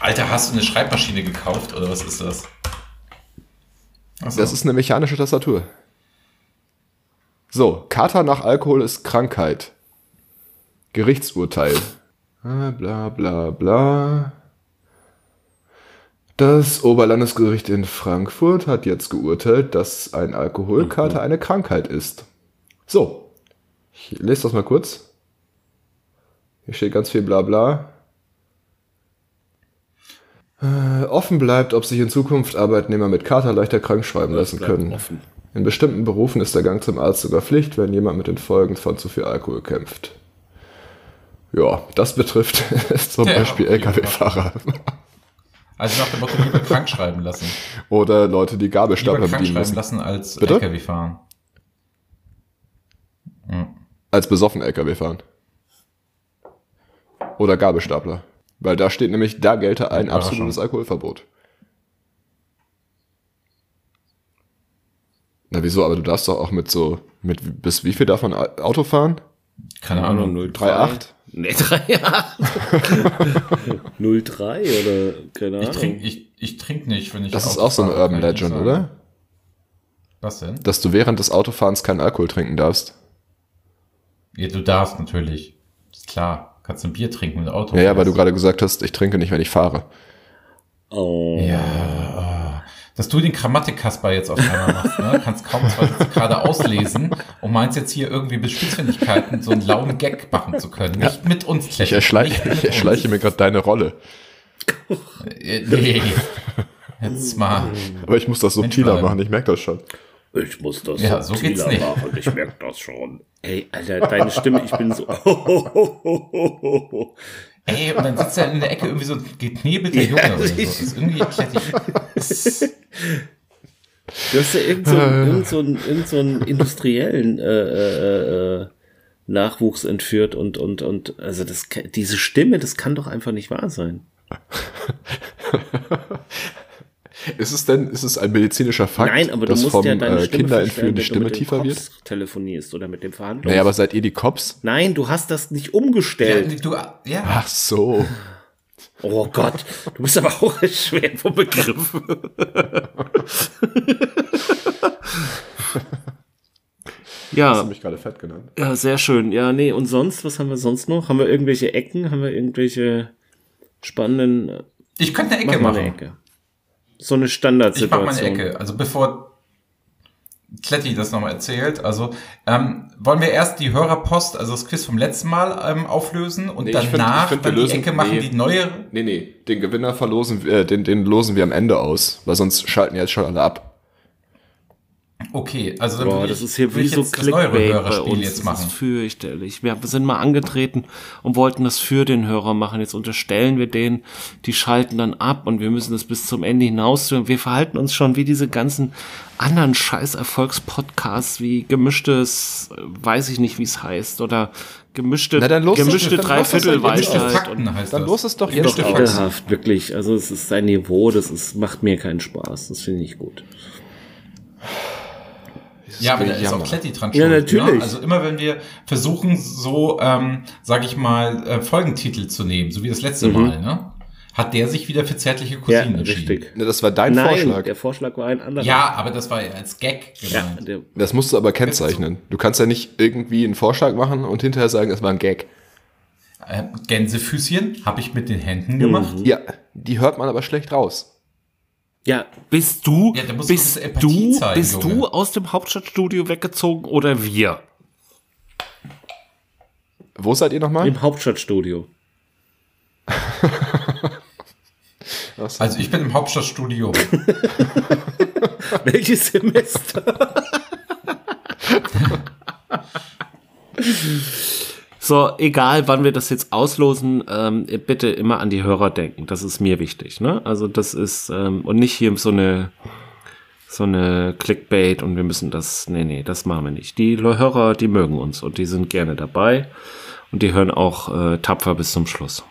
Alter, hast du eine Schreibmaschine gekauft oder was ist das? Achso. Das ist eine mechanische Tastatur. So, Kater nach Alkohol ist Krankheit. Gerichtsurteil. Ah, Bla bla bla. Das Oberlandesgericht in Frankfurt hat jetzt geurteilt, dass ein Alkoholkater eine Krankheit ist. So, Ich lese das mal kurz. Hier steht ganz viel Blabla. Äh, offen bleibt, ob sich in Zukunft Arbeitnehmer mit Kater leichter krank schreiben lassen können. offen. In bestimmten Berufen ist der Gang zum Arzt sogar Pflicht, wenn jemand mit den Folgen von zu viel Alkohol kämpft. Ja, das betrifft <laughs> zum Ja, Beispiel Lkw-Fahrer Also nach dem Motto, lieber krank schreiben lassen. oder Leute, die Gabelstapler krank bedienen schreiben müssen. lassen als Bitte? LKW fahren. Als besoffen LKW fahren. Oder Gabelstapler. Weil da steht nämlich, da gelte ein Ja, absolutes schon. Alkoholverbot. Na wieso, aber du darfst doch auch mit so, mit bis wie viel davon Auto fahren? Keine Ahnung. 3,8? Nee, <laughs> 3,8. 03 oder keine Ich Ahnung. trinke ich, ich trink nicht, wenn ich Das ist auch so eine Urban ich Legend, oder? Was denn? Dass du während des Autofahrens keinen Alkohol trinken darfst. Ja, du darfst natürlich. Ist klar. Kannst ein Bier trinken mit Auto. Ja, ja, weil du gerade gesagt hast, ich trinke nicht, wenn ich fahre. Oh. Ja, oh. Dass du den Grammatik-Kasper jetzt auf einmal machst, ne? Kannst kaum zwei Sätze gerade auslesen und meinst jetzt hier irgendwie mit Spitzfindigkeiten so einen lauen Gag machen zu können. Nicht mit uns, Ich erschleiche, nicht mit ich erschleiche mir gerade deine Rolle. Äh, Nee. Jetzt mal. Aber ich muss das subtiler machen, ich merke das schon. Ich muss das Ja, so geht's nicht. machen, ich merke das schon. Ey, Alter, deine Stimme, ich bin so. <laughs> <laughs> Ey, und dann sitzt er in der Ecke irgendwie so ein geknebelter Junge oder so. Das ich- ist irgendwie Kletti. Du hast ja irgend so, irgend so, einen, irgend so einen industriellen äh, äh, äh, Nachwuchs entführt und, und, und, also das, diese Stimme, das kann doch einfach nicht wahr sein. <laughs> Ist es denn, ist es ein medizinischer Fakt, Nein, aber du dass musst vom ja deine äh, Stimme Kinder entführen die wenn du Stimme tiefer wird? Cops telefonierst oder mit dem Verhandlungs... Naja, aber seid ihr die Cops? Nein, du hast das nicht Ja, umgestellt. du, ja. Ach so. Oh Gott, du bist aber auch <laughs> schwer vom Begriff. <laughs> Hast ja, du mich gerade fett genannt? ja, sehr schön. Ja, nee, und sonst, was haben wir sonst noch? Haben wir irgendwelche Ecken? Haben wir irgendwelche spannenden... äh, Ich könnte eine Ecke Mach machen. eine Ecke. So eine Ich mache Standardsituation. mal eine Ecke. Also bevor Kletti das nochmal erzählt, also ähm, wollen wir erst die Hörerpost, also das Quiz vom letzten Mal ähm, auflösen und Nee, ich find- danach ich find, wir dann die lösen- Ecke machen, nee. die neue. Nee, nee, den Gewinner verlosen, wir- äh, den, den losen wir am Ende aus, weil sonst schalten jetzt schon alle ab. Okay, also dann Boah, das ich- ist hier wie ich so jetzt das Clickbait bei uns. jetzt Das machen. ist fürchterlich. Wir sind mal angetreten und wollten das für den Hörer machen. Jetzt unterstellen wir denen, die schalten dann ab und wir müssen das bis zum Ende hinausführen. Wir verhalten uns schon wie diese ganzen anderen scheiß Erfolgspodcasts, wie gemischtes, weiß ich nicht, wie es heißt, oder gemischte, Na, dann los gemischte dann Dreiviertelweisheit. Dann das. los es doch Gemischte jetzt Doch. Fakten. ekelhaft, wirklich. Also es ist sein Niveau, das ist, macht mir keinen Spaß. Das finde ich gut. Ja, aber da ist auch Kletti dran Ja, schuld, natürlich. Ne? Also immer wenn wir versuchen, so, ähm, sag ich mal, äh, Folgentitel zu nehmen, so wie das letzte Mal, ne? Hat der sich wieder für zärtliche Mhm. Ja, Cousinen entschieden. richtig. Ne, das war dein Nein, Vorschlag. der Vorschlag war ein anderer. Ja, aber das war ja als Gag ja gemeint. der, Das musst du aber kennzeichnen. Du kannst ja nicht irgendwie einen Vorschlag machen und hinterher sagen, es war ein Gag. Äh, Gänsefüßchen habe ich mit den Händen gemacht. Ja, die hört man aber schlecht raus. Ja, bist du, Ja, bist du, zeigen, bist Junge. du aus dem Hauptstadtstudio weggezogen oder wir? Wo seid ihr nochmal? Im Hauptstadtstudio. <laughs> Also ich bin im Hauptstadtstudio. <laughs> Welches Semester? <laughs> so, egal wann wir das jetzt auslosen, ähm, bitte immer an die Hörer denken. Das ist mir wichtig, ne? Also das ist, ähm, und nicht hier so eine, so eine Clickbait und wir müssen das, nee, nee, das machen wir nicht. Die Hörer, die mögen uns und die sind gerne dabei und die hören auch äh, tapfer bis zum Schluss.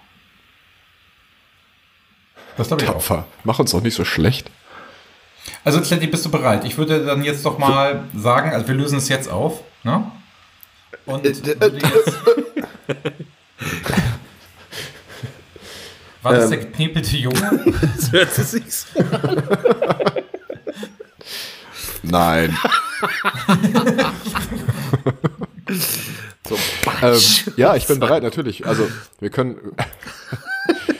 Das glaube ich auch. Tapfer. Mach uns doch nicht so schlecht. Also Kletti, bist du bereit? Ich würde dann jetzt doch mal sagen, also wir lösen es jetzt auf, ne? Und würde jetzt <laughs> War das der geknepelte Junge? <laughs> Das hört sich so Nein. <laughs> so ähm, ja, ich bin bereit, natürlich. Also, wir können,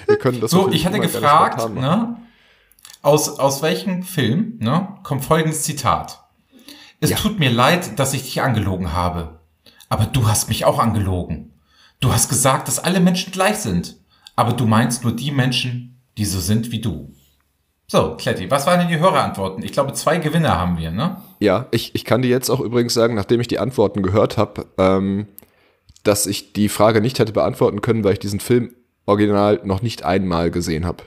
wir können das So, ich hatte gefragt, ne? Aus, aus welchem Film, ne, kommt folgendes Zitat. Es Ja. tut mir leid, dass ich dich angelogen habe. Aber du hast mich auch angelogen. Du hast gesagt, dass alle Menschen gleich sind. Aber du meinst nur die Menschen, die so sind wie du. So, Kletti, was waren denn die Hörerantworten? Ich glaube, zwei Gewinner haben wir, ne? Ja, ich, ich kann dir jetzt auch übrigens sagen, nachdem ich die Antworten gehört habe, ähm, dass ich die Frage nicht hätte beantworten können, weil ich diesen Film original noch nicht einmal gesehen habe.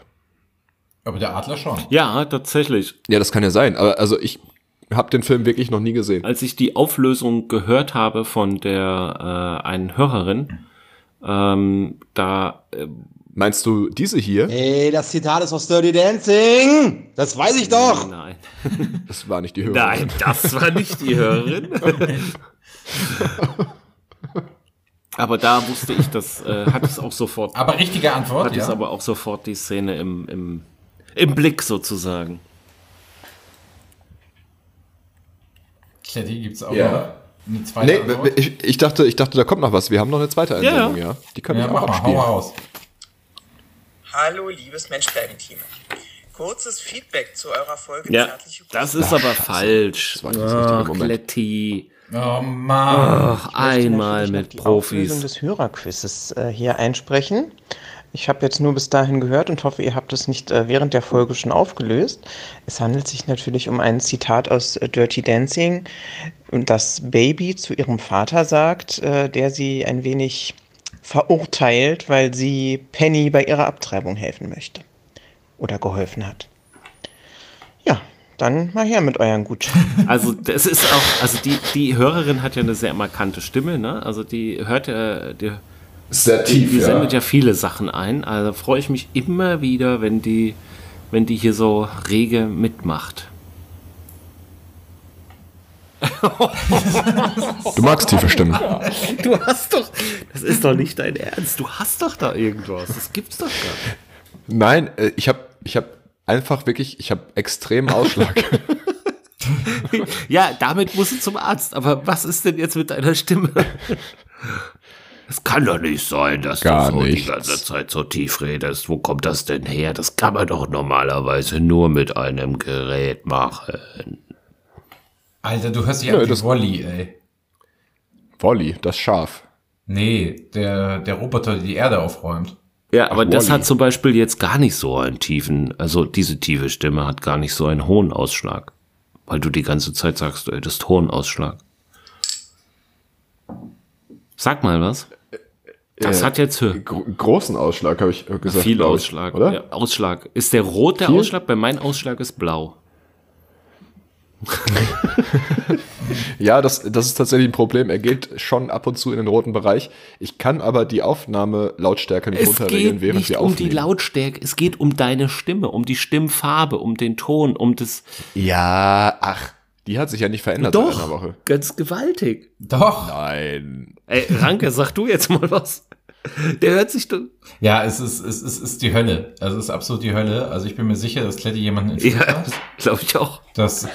Aber der Adler schon. Ja, tatsächlich. Ja, das kann ja sein, aber also ich habe den Film wirklich noch nie gesehen. Als ich die Auflösung gehört habe von der äh, einen Hörerin, ähm, da äh, Meinst du diese hier? Ey, das Zitat ist aus Dirty Dancing. Das weiß ich doch. Nein. <laughs> Das war nicht die Hörerin. Nein, das war nicht die Hörerin. <laughs> aber da wusste ich, das äh, hat es auch sofort, Aber richtige Antwort, hat es ja. aber auch sofort die Szene im, im, im Blick sozusagen. Kletti gibt's auch Ja. eine zweite Nee, Antwort. ich, ich, dachte, ich dachte, da kommt noch was. Wir haben noch eine zweite Einsendung, ja. ja. Die können Ja, wir mach auch mal, hau abspielen. mal raus. Hallo, liebes Menschbleiben-Team. Kurzes Feedback zu eurer Folge Ja, das ist aber falsch. war das richtige Ach. Kletti. Oh Mann. Ach, einmal mit die Auflösung Profis. des Hörerquizzes äh, hier einsprechen. Ich habe jetzt nur bis dahin gehört und hoffe, ihr habt es nicht äh, während der Folge schon aufgelöst. Es handelt sich natürlich um ein Zitat aus äh, Dirty Dancing, das Baby zu ihrem Vater sagt, äh, der sie ein wenig verurteilt, weil sie Penny bei ihrer Abtreibung helfen möchte. Oder geholfen hat. Ja, dann mal her mit euren Gutscheinen. <laughs> Also das ist auch, also die, die Hörerin hat ja eine sehr markante Stimme, ne? Also die hört ja, die, Sehr die, tief, die ja. sendet ja viele Sachen ein. Also freue ich mich immer wieder, wenn die, wenn die hier so rege mitmacht. Du magst tiefe Stimmen. Du hast doch, das ist doch nicht dein Ernst. Du hast doch da irgendwas. Das gibt's doch gar nicht. Nein, äh, ich habe ich hab einfach wirklich, ich habe extremen Ausschlag. <laughs> Ja, damit musst du zum Arzt. Aber was ist denn jetzt mit deiner Stimme? Es kann doch nicht sein, dass Gar du so die nichts. ganze Zeit so tief redest. Wo kommt das denn her? Das kann man doch normalerweise nur mit einem Gerät machen. Alter, du hörst dich Nö, an wie das- Wally, ey. Wolli, das Schaf. Nee, der, der Roboter, der die Erde aufräumt. Ja, aber das Wall-E. hat zum Beispiel jetzt gar nicht so einen tiefen, also diese tiefe Stimme hat gar nicht so einen hohen Ausschlag. Weil du die ganze Zeit sagst, du hättest hohen Ausschlag. Sag mal was. Das Äh, hat jetzt Hö- Gro großen Ausschlag, habe ich gesagt. viel ich, Ausschlag. oder? Ja, Ausschlag. Ist der rot der Viel? Ausschlag? Bei meinem Ausschlag ist blau. <laughs> Ja, das, das ist tatsächlich ein Problem. Er geht schon ab und zu in den roten Bereich. Ich kann aber die Aufnahmelautstärke nicht Es runterregeln, geht während nicht wir um aufnehmen. die Lautstärke, es geht um deine Stimme, um die Stimmfarbe, um den Ton, um das. ja, ach, die hat sich ja nicht verändert seit einer Woche. ganz gewaltig. Doch. Nein. Ey, Ranke, sag du jetzt mal was. Der hört sich doch. Ja, es ist, es ist, es ist die Hölle. Also es ist absolut die Hölle. Also ich bin mir sicher, dass Kletti jemanden entführt Ja, hat. glaube ich auch. Das,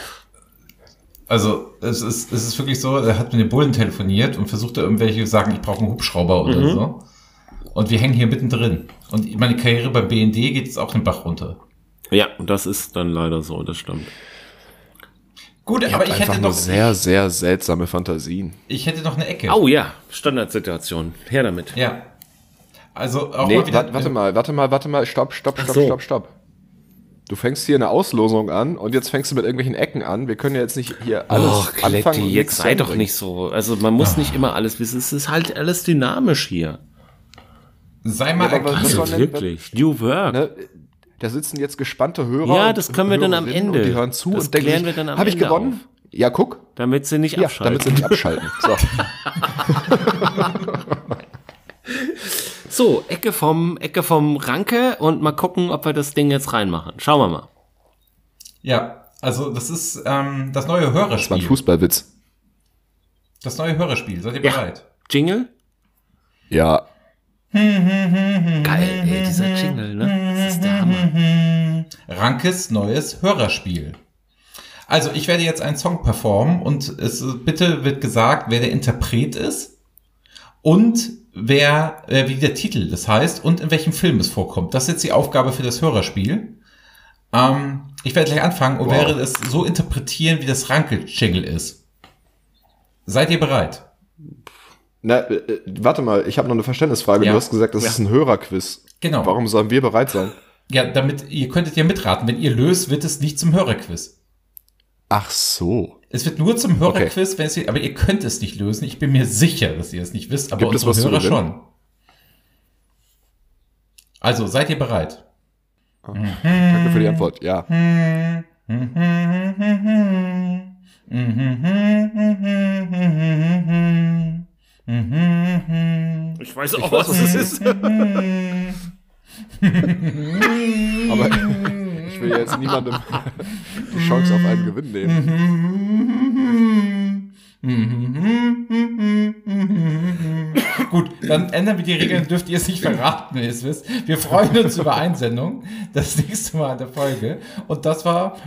also es ist, es ist wirklich so, er hat mit den Bullen telefoniert und versuchte irgendwelche sagen, ich brauche einen Hubschrauber oder Mhm. so. Und wir hängen hier mittendrin. Und meine Karriere beim BND geht jetzt auch den Bach runter. Ja, das ist dann leider so, das stimmt. Gut, Ihr aber ich einfach hätte noch, sehr, sehr seltsame Fantasien. ich hätte noch eine Ecke. Oh ja, Standardsituation. Her damit. Ja. Also auch Nee, mal wieder. warte, mal, warte mal, warte mal, stopp, stopp, stopp, so. stopp, stopp. Du fängst hier eine Auslosung an und jetzt fängst du mit irgendwelchen Ecken an. Wir können ja jetzt nicht hier alles Och, anfangen. Kletti, und jetzt sei doch nicht so. Also man muss nicht immer alles wissen. Es ist halt alles dynamisch hier. Sei mal Ja, soll- Also wirklich. New Work. Ne? Da sitzen jetzt gespannte Hörer. Ja, das können wir dann am Ende. Die hören zu Das und denken, klären wir dann am hab ich Ende gewonnen? Ja, guck. Damit sie nicht Ja, abschalten. damit sie nicht abschalten. So. <laughs> So, Ecke vom, Ecke vom Ranke und mal gucken, ob wir das Ding jetzt reinmachen. Schauen wir mal. Ja, also das ist ähm, das neue Das war ein Hörerspiel. Fußballwitz. Das neue Hörerspiel. Seid ihr Ja. bereit? Jingle? Ja. Geil, ey, dieser Jingle, ne? Das ist der Hammer. Rankes neues Hörerspiel. Also, ich werde jetzt einen Song performen und es bitte wird gesagt, wer der Interpret ist und wer, äh, wie der Titel das heißt und in welchem Film es vorkommt. Das ist jetzt die Aufgabe für das Hörerspiel. Ähm, ich werde gleich anfangen und Wow. werde es so interpretieren, wie das Ranke-Jingle ist. Seid ihr bereit? Na, äh, äh, warte mal, ich habe noch eine Verständnisfrage. Ja. Du hast gesagt, das Ja. ist ein Hörerquiz. Genau. Warum sollen wir bereit sein? Ja, damit, ihr könntet ja mitraten. Wenn ihr löst, wird es nicht zum Hörerquiz. Ach so. Es wird nur zum Hörerquiz, wenn es ihr, aber ihr könnt es nicht lösen. Ich bin mir sicher, dass ihr es nicht wisst, aber Gibt es unsere was Hörer schon. Also, seid ihr bereit? Danke für die Antwort. Ja. Ich weiß auch, was es ist. <laughs> <laughs> <laughs> Aber ich will jetzt niemandem die Chance auf einen Gewinn nehmen. <laughs> Gut, dann ändern wir die Regeln, dürft ihr es nicht verraten, wenn ihr es wisst. Wir freuen uns über Einsendung das nächste Mal in der Folge. Und das war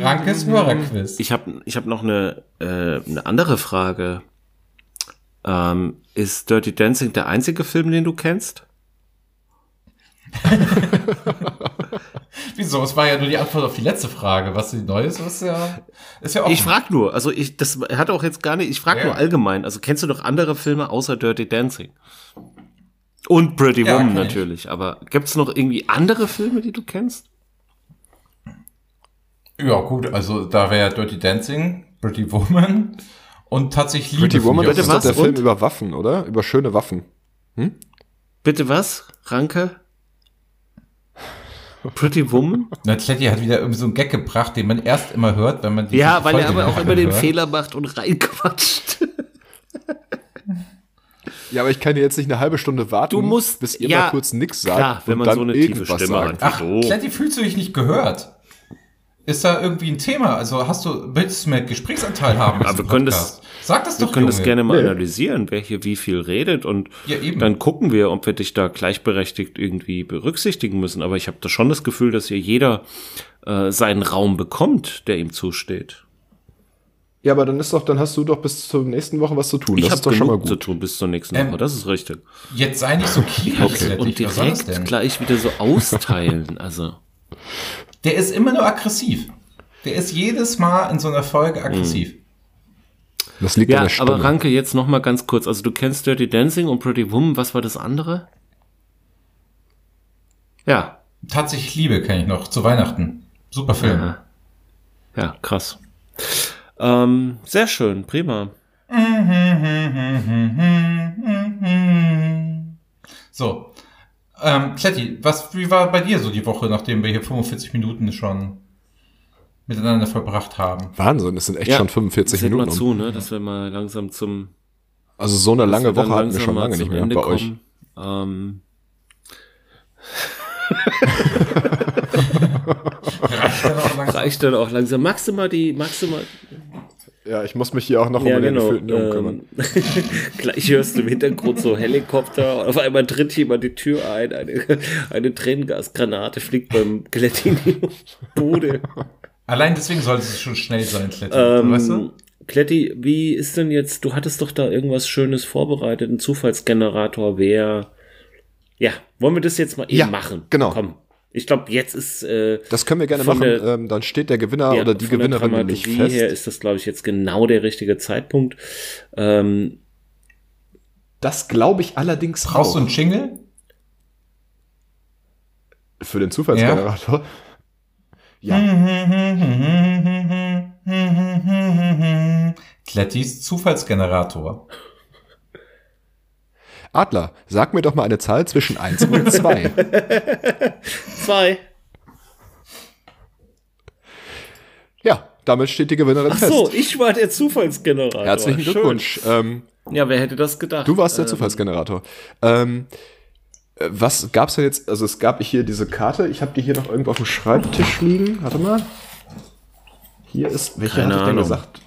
Rankes Hörerquiz. Ich habe ich hab noch eine, äh, eine andere Frage. Ähm, ist Dirty Dancing der einzige Film, den du kennst? <laughs> Wieso? Es war ja nur die Antwort auf die letzte Frage. Was die neu ist, ist ja, ist ja offen. Ich frag nur, also ich, das hat auch jetzt gar nicht, ich frag Ja. nur allgemein. Also kennst du noch andere Filme außer Dirty Dancing? Und Pretty Ja, Woman kenn ich. natürlich, aber gibt's noch irgendwie andere Filme, die du kennst? Ja, gut, also da wäre Dirty Dancing, Pretty Woman und tatsächlich Liebe. Pretty Woman, das ist doch der was? Film Und? über Waffen, oder? Über schöne Waffen. Bitte was, Ranke? Pretty Woman? <laughs> Na, Kletti hat wieder irgendwie so einen Gag gebracht, den man erst immer hört, wenn man die Ja, weil er Folge aber auch immer den hört. Fehler macht und reinquatscht. <laughs> Ja, aber ich kann jetzt nicht eine halbe Stunde warten, Du musst- bis ihr ja, mal kurz nix sagt klar, wenn und man dann so eine tiefe Stimme sagt. hat. Ach. Kletti, fühlst du dich nicht gehört? Ist da irgendwie ein Thema? Also hast du, willst du mehr Gesprächsanteil haben? Aber wir können das-? Sag das Wir doch, können Junge. das gerne mal Nee. analysieren, wer hier wie viel redet und Ja, eben. dann gucken wir, ob wir dich da gleichberechtigt irgendwie berücksichtigen müssen. Aber ich habe da schon das Gefühl, dass hier jeder äh, seinen Raum bekommt, der ihm zusteht. Ja, aber dann ist doch, dann hast du doch bis zur nächsten Woche was zu tun. ich habe doch schon mal genug zu gut. tun bis zur nächsten Ähm, Woche. Das ist richtig. Jetzt sei nicht so kiefig, Kletti. Und direkt gleich wieder so austeilen. Also <laughs> Der ist immer nur aggressiv. Der ist jedes Mal in so einer Folge aggressiv. Das liegt an ja, der Stimme. aber Ranke jetzt noch mal ganz kurz. Also du kennst Dirty Dancing und Pretty Woman. Was war das andere? Ja, Tatsächlich Liebe kenne ich noch, zu Weihnachten. Super Film. Aha. Ja, krass. Ähm, sehr schön, prima. So. Ähm, Kletti, was, wie war bei dir so die Woche, nachdem wir hier 45 Minuten schon miteinander verbracht haben? Wahnsinn, es sind echt Ja, schon 45 Seht Minuten. mal zu, ne, dass wir mal langsam zum Also so eine lange dann Woche hatten wir langsam schon mal lange nicht mehr Ende bei euch. Ähm, <laughs> reicht dann auch langsam. Magst du mal die, magst du mal, Ja, ich muss mich hier auch noch ja um den genau, gefüllten Jungen kümmern. ähm, <laughs> gleich hörst du im Hintergrund so Helikopter und auf einmal tritt jemand die Tür ein, eine, eine Tränengasgranate fliegt beim Kletti in die Bude. Allein deswegen sollte es schon schnell sein, Kletti. Ähm, weißt du? Kletti, wie ist denn jetzt, du hattest doch da irgendwas Schönes vorbereitet, ein Zufallsgenerator, wer, ja, wollen wir das jetzt mal eben Ja, machen? genau. Komm, ich glaube, jetzt ist, äh, Das können wir gerne machen. der- ähm, dann steht der Gewinner ja, oder die Gewinnerin nämlich fest. her ist das, glaube ich, jetzt genau der richtige Zeitpunkt. Ähm, Das glaube ich allerdings Brauchst du auch. einen Jingle? Für den Zufallsgenerator. Ja. Klettis Zufallsgenerator. Adler, sag mir doch mal eine Zahl zwischen 1 und 2. <laughs> zwei. ja, damit steht die Gewinnerin Ach fest. so, ich war der Zufallsgenerator. Herzlichen Schön. Glückwunsch. Ähm, Ja, wer hätte das gedacht? du warst der Ähm, Zufallsgenerator. Ähm, äh, was gab's denn jetzt? Also es gab hier diese Karte. Ich habe die hier noch irgendwo auf dem Schreibtisch liegen. Warte mal. Hier ist, welche Keine hatte ich denn Ahnung. gesagt?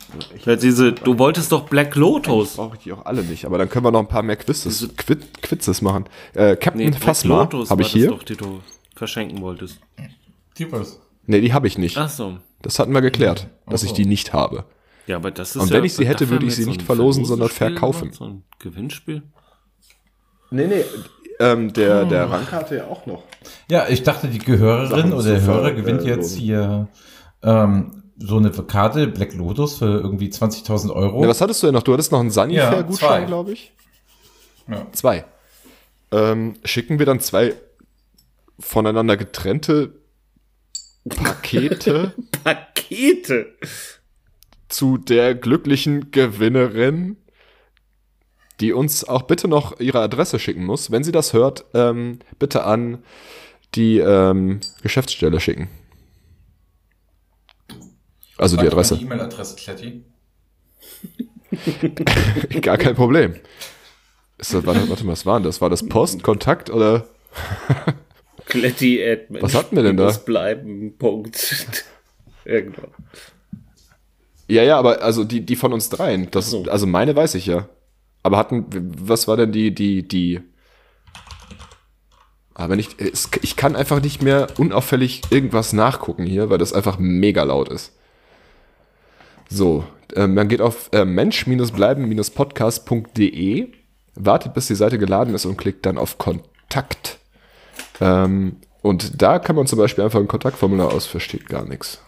Ja, diese, du wolltest doch Black Lotus. Brauche ich die auch alle nicht. Aber dann können wir noch ein paar mehr Quizzes, Quiz, Quizzes machen. Äh, Captain Nee, Phasma Lotus habe war ich hier. doch, die du verschenken wolltest. Die was? Nee, die habe ich nicht. Ach so. Das hatten wir geklärt, dass Ach ich so. die nicht habe. Ja, aber das ist Und ja, wenn ich sie hätte, würde ich sie jetzt nicht verlosen, sondern verkaufen. So ein Gewinnspiel. Nee, nee. Ähm, der, der Rank hatte ja auch noch. Ja, ich dachte, die Gehörerin Sachen oder der Hörer gewinnt äh, jetzt hier ähm, so eine Karte Black Lotus für irgendwie 20.000 Euro. Na, was hattest du denn noch? Du hattest noch einen Ja, Sanifair-Gutschein, zwei. glaube ich. Ja. Zwei. Ähm, schicken wir dann zwei voneinander getrennte Pakete <laughs> Pakete. zu der glücklichen Gewinnerin, die uns auch bitte noch ihre Adresse schicken muss. Wenn sie das hört, ähm, bitte an die ähm, Geschäftsstelle schicken. Also die Adresse. Die E-Mail-Adresse, Kletti. <laughs> Gar kein Problem. Ist das, warte, warte mal, was war denn das? War das Post, Kontakt oder? Kletti at Was hatten wir denn da? Muss bleiben. Punkt. Irgendwann. Ja, ja, aber also die, die von uns dreien. Das, so. Also meine weiß ich ja. Aber hatten, was war denn die, die, die. Aber nicht, es, ich kann einfach nicht mehr unauffällig irgendwas nachgucken hier, weil das einfach mega laut ist. So, ähm, man geht auf äh, mensch-bleiben-podcast.de, wartet bis die Seite geladen ist und klickt dann auf Kontakt. Ähm, und da kann man zum Beispiel einfach ein Kontaktformular aus, versteht gar nichts.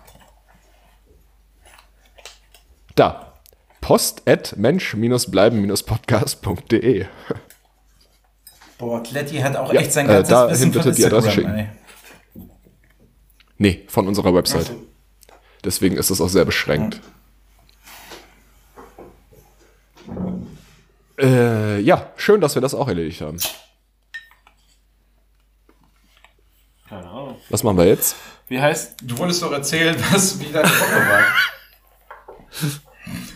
Da. Post at mensch-bleiben-podcast.de. Boah, Kletti hat auch Ja, echt sein äh, ganzes dahin Wissen bitte die Adresse schicken. ey. Nee, von unserer Website. Deswegen ist das auch sehr beschränkt. Äh, ja, schön, dass wir das auch erledigt haben. Keine Ahnung. Was machen wir jetzt? Wie heißt Du wolltest doch erzählen, <laughs> was wie deine Woche war.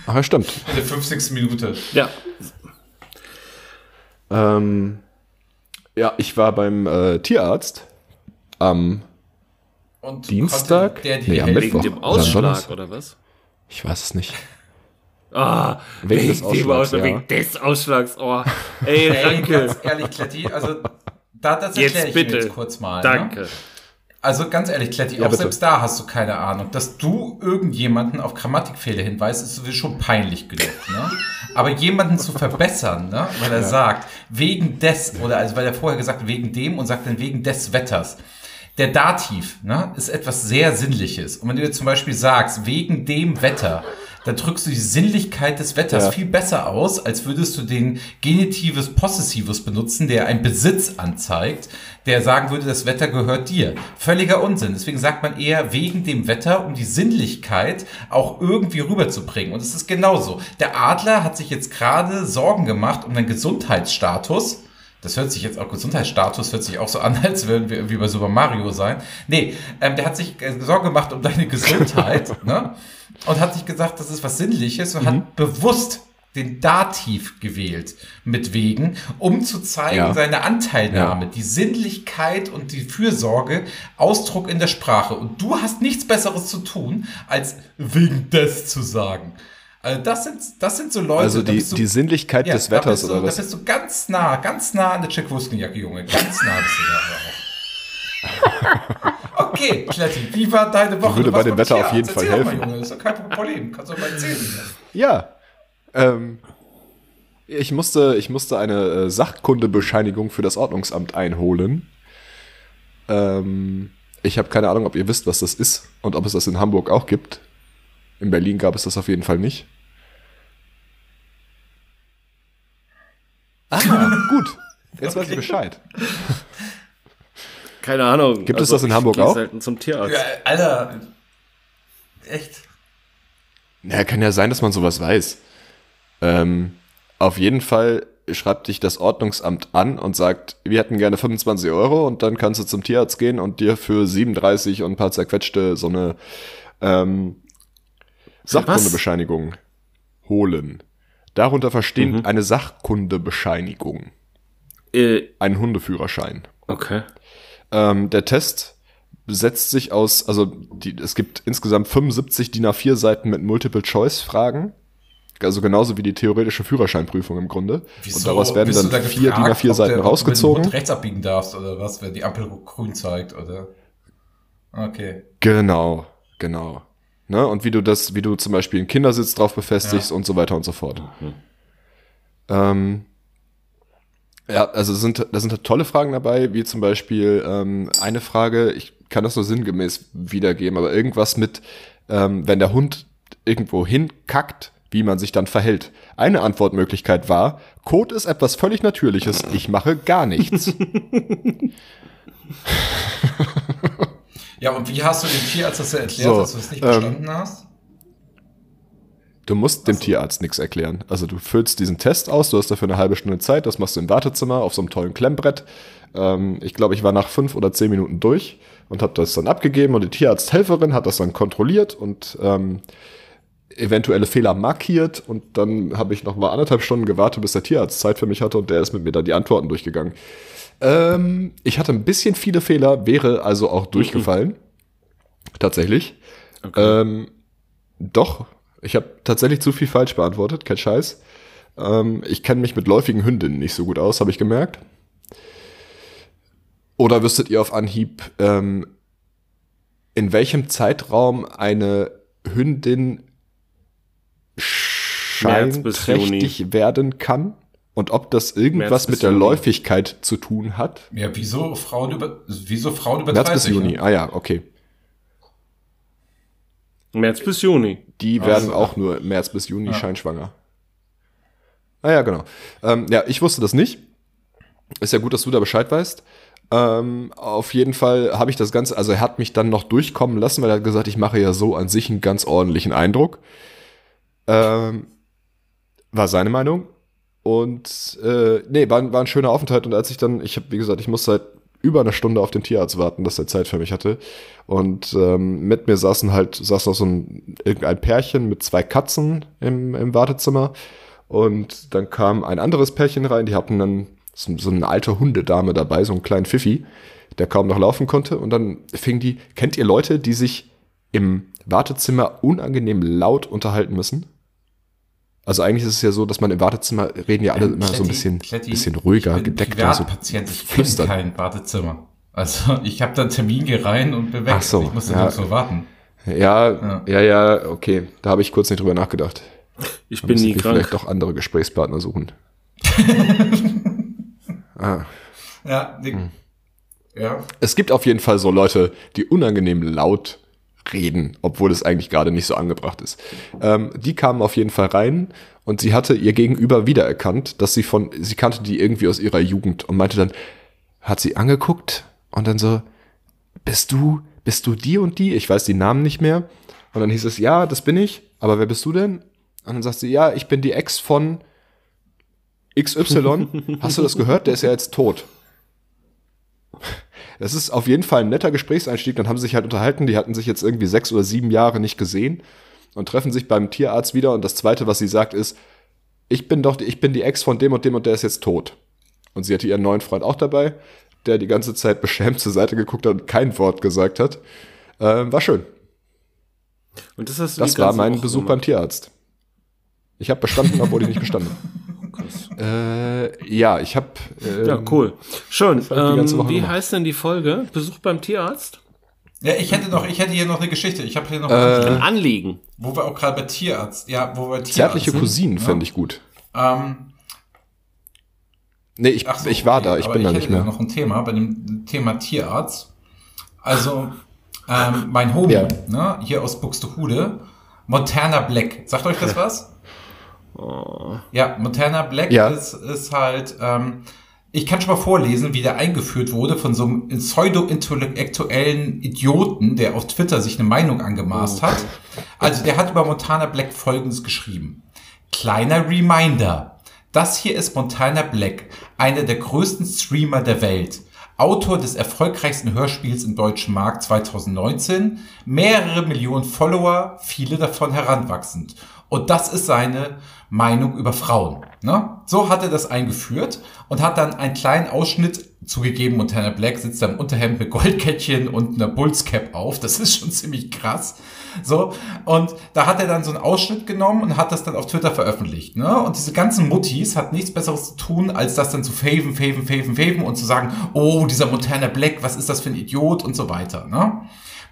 Ach ja, stimmt. In der 50. Minute. Ja. Ähm, ja, ich war beim äh, Tierarzt am, Und Dienstag? Der die Nee, am? Mittwoch. Wegen dem Ausschlag, oder was? ich weiß es nicht. Ah, Wegen des Ausschlags, Ausschlag, ja. wegen des Ausschlags. Oh. <laughs> Ey, Ey, danke. ganz ehrlich, Kletti, also da, das Jetzt erkläre ich bitte. mir jetzt kurz mal. Ne? Danke. Also ganz ehrlich, Kletti, Ja, auch bitte. selbst da hast du keine Ahnung. Dass du irgendjemanden auf Grammatikfehler hinweist, ist sowieso schon peinlich genug. Ne? Aber jemanden zu verbessern, ne? weil er sagt, wegen des, oder also weil er vorher gesagt hat, wegen dem und sagt dann wegen des Wetters. Der Dativ ne, ist etwas sehr Sinnliches. Und wenn du jetzt zum Beispiel sagst, wegen dem Wetter, dann drückst du die Sinnlichkeit des Wetters Ja. viel besser aus, als würdest du den Genitives Possessivus benutzen, der einen Besitz anzeigt, der sagen würde, das Wetter gehört dir. Völliger Unsinn. Deswegen sagt man eher wegen dem Wetter, um die Sinnlichkeit auch irgendwie rüberzubringen. Und es ist genauso. Der Adler hat sich jetzt gerade Sorgen gemacht um den Gesundheitsstatus. Das hört sich jetzt auch, Gesundheitsstatus hört sich auch so an, <laughs> als würden wir irgendwie bei Super Mario sein. Nee, ähm, der hat sich äh, Sorgen gemacht um deine Gesundheit, <laughs> ne? Und hat sich gesagt, das ist was Sinnliches und hat bewusst den Dativ gewählt mit wegen, um zu zeigen, Ja. seine Anteilnahme, die Sinnlichkeit und die Fürsorge, Ausdruck in der Sprache. Und du hast nichts Besseres zu tun, als wegen des zu sagen. Also das sind, das sind so Leute, Also die, du- die Sinnlichkeit des da Wetters du, oder was? Da bist du ganz nah, ganz nah an der Jack Wuskenjacke, Junge. Ganz nah bist du da auch. <laughs> Okay, Kletti, wie war deine Woche? Würde Du bei dem Wetter auf jeden Fall helfen. Mal, Junge, das ist doch kein Problem. Kannst du mal erzählen. Ja. Ähm, ich, musste, ich musste eine äh, Sachkundebescheinigung für das Ordnungsamt einholen. Ähm, ich habe keine Ahnung, ob ihr wisst, was das ist und ob es das in Hamburg auch gibt. In Berlin gab es das auf jeden Fall nicht. Ah, <laughs> gut. Jetzt weiß ich Bescheid. Keine Ahnung. Also Gibt es das in ich Hamburg auch? selten zum Tierarzt. Ja, Alter. Echt? Naja, kann ja sein, dass man sowas weiß. Ähm, auf jeden Fall schreibt dich das Ordnungsamt an und sagt, wir hätten gerne 25 Euro und dann kannst du zum Tierarzt gehen und dir für 37 und ein paar zerquetschte so eine ähm, Sachkundebescheinigung holen. Darunter verstehen Mhm. eine Sachkundebescheinigung, Äh, einen Hundeführerschein. okay. Ähm, der Test setzt sich aus, also die, es gibt insgesamt 75 DIN A4 Seiten mit Multiple-Choice-Fragen. Also genauso wie die theoretische Führerscheinprüfung im Grunde. und daraus werden du dann da vier DIN gefragt, A4 ob Seiten der- du rausgezogen. mit dem Hund rechts abbiegen darfst oder was, wenn die Ampel grün zeigt, oder? Okay. Genau, genau. Ne? Und wie du das, wie du zum Beispiel einen Kindersitz drauf befestigst und so weiter und so fort. Ähm, ja, also sind, da sind halt tolle Fragen dabei, wie zum Beispiel ähm, eine Frage, ich kann das nur sinngemäß wiedergeben, aber irgendwas mit ähm, wenn der Hund irgendwo hinkackt, wie man sich dann verhält. Eine Antwortmöglichkeit war, Kot ist etwas völlig Natürliches, ich mache gar nichts. <laughs> <laughs> Ja, und wie hast du dem Tierarzt das erklärt, So, dass du es nicht ähm, verstanden hast? Du musst dem Tierarzt nichts erklären. Also du füllst diesen Test aus, du hast dafür eine halbe Stunde Zeit, das machst du im Wartezimmer auf so einem tollen Klemmbrett. Ähm, ich glaube, ich war nach fünf oder zehn Minuten durch und habe das dann abgegeben und die Tierarzthelferin hat das dann kontrolliert und ähm, eventuelle Fehler markiert und dann habe ich noch mal anderthalb Stunden gewartet, bis der Tierarzt Zeit für mich hatte und der ist mit mir dann die Antworten durchgegangen. Ähm, ich hatte ein bisschen viele Fehler, wäre also auch durchgefallen. Tatsächlich. Ähm, doch, ich habe tatsächlich zu viel falsch beantwortet, kein Scheiß. Ähm, ich kenne mich mit läufigen Hündinnen nicht so gut aus, habe ich gemerkt. Oder wüsstet ihr auf Anhieb, ähm, in welchem Zeitraum eine Hündin scheinträchtig werden kann? Und ob das irgendwas März mit der Juni. Läufigkeit zu tun hat? Ja, wieso Frauen über, wieso Frauen über März 30? bis Juni. Ah ja, okay. März bis Juni. Die Ach werden auch nur März bis Juni Ja. scheinschwanger. Ah ja, genau. Ähm, ja, ich wusste das nicht. Ist ja gut, dass du da Bescheid weißt. Ähm, auf jeden Fall habe ich das Ganze, also er hat mich dann noch durchkommen lassen, weil er hat gesagt, ich mache ja so an sich einen ganz ordentlichen Eindruck. Ähm, war seine Meinung. Und äh, nee, war, war ein schöner Aufenthalt. Und als ich dann, ich habe, wie gesagt, ich musste seit über eine Stunde auf den Tierarzt warten, dass er Zeit für mich hatte. Und ähm, mit mir saßen halt, saß noch so ein irgendein Pärchen mit zwei Katzen im, im Wartezimmer. Und dann kam ein anderes Pärchen rein, die hatten dann so, so eine alte Hundedame dabei, so einen kleinen Pfiffi, der kaum noch laufen konnte. Und dann fing die, kennt ihr Leute, die sich im Wartezimmer unangenehm laut unterhalten müssen? Also eigentlich ist es ja so, dass man im Wartezimmer reden ja alle immer so ein bisschen, Kletti, bisschen ruhiger, ich bin gedeckter. So Privatpatient, ich kenne flüstern. kein Wartezimmer. Also ich habe da einen Termin, gehe rein und bin weg. Ach so, ich musste ja. so warten. Ja, Ja. ja, ja, okay. Da habe ich kurz nicht drüber nachgedacht. Ich Da bin nie krank. vielleicht doch andere Gesprächspartner suchen. <laughs> ah. Ja, die, Hm. ja. Es gibt auf jeden Fall so Leute, die unangenehm laut reden, obwohl es eigentlich gerade nicht so angebracht ist. Ähm, die kamen auf jeden Fall rein und sie hatte ihr Gegenüber wiedererkannt, dass sie von, sie kannte die irgendwie aus ihrer Jugend und meinte dann, hat sie angeguckt und dann so, bist du, bist du die und die? Ich weiß die Namen nicht mehr. Und dann hieß es, ja, das bin ich, aber wer bist du denn? Und dann sagt sie, ja, ich bin die Ex von XY. Hast du das gehört? Der ist ja jetzt tot. Das ist auf jeden Fall ein netter Gesprächseinstieg. Dann haben sie sich halt unterhalten. Die hatten sich jetzt irgendwie sechs oder sieben Jahre nicht gesehen und treffen sich beim Tierarzt wieder. Und das Zweite, was sie sagt, ist, ich bin doch, die- ich bin die Ex von dem und dem und der ist jetzt tot. Und sie hatte ihren neuen Freund auch dabei, der die ganze Zeit beschämt zur Seite geguckt hat und kein Wort gesagt hat. Ähm, war schön. Und das Das war mein Besuch beim gemacht. Tierarzt. Ich habe bestanden, obwohl ich nicht bestanden <laughs> habe. Äh, ja, ich habe. Äh, Ja, cool. Ich ganze Ähm, wie gemacht. heißt denn die Folge? Besuch beim Tierarzt? Ja, ich hätte noch, ich hätte hier noch eine Geschichte. Ich habe hier noch, Ein Anliegen. wo wir auch gerade bei Tierarzt, ja, wo wir Tierarzt Zärtliche sind, Cousinen ne? fände ich gut. Ähm, Nee, ich, so, ich war okay, da, ich bin da ich nicht hätte mehr. noch ein Thema bei dem Thema Tierarzt. Also, ähm, mein Homie, Ja. ne, hier aus Buxtehude, Montana Black. Sagt euch das was? Ja, Montana Black Ja. ist, ist halt, ähm, ich kann schon mal vorlesen, wie der eingeführt wurde von so einem pseudo-intellektuellen Idioten, der auf Twitter sich eine Meinung angemaßt hat. Also der hat über Montana Black Folgendes geschrieben. Kleiner Reminder. Das hier ist Montana Black, einer der größten Streamer der Welt. Autor des erfolgreichsten Hörspiels im deutschen Markt 2019, mehrere Millionen Follower, viele davon heranwachsend. Und das ist seine Meinung über Frauen. Ne? So hat er das eingeführt und hat dann einen kleinen Ausschnitt zugegeben. Montana Black sitzt da im Unterhemd mit Goldkettchen und einer Bullscap auf. Das ist schon ziemlich krass. So, und da hat er dann so einen Ausschnitt genommen und hat das dann auf Twitter veröffentlicht. Ne? Und diese ganzen Muttis hat nichts Besseres zu tun, als das dann zu faven, faven, faven, faven und zu sagen, oh, dieser Montana Black, was ist das für ein Idiot und so weiter. Ne?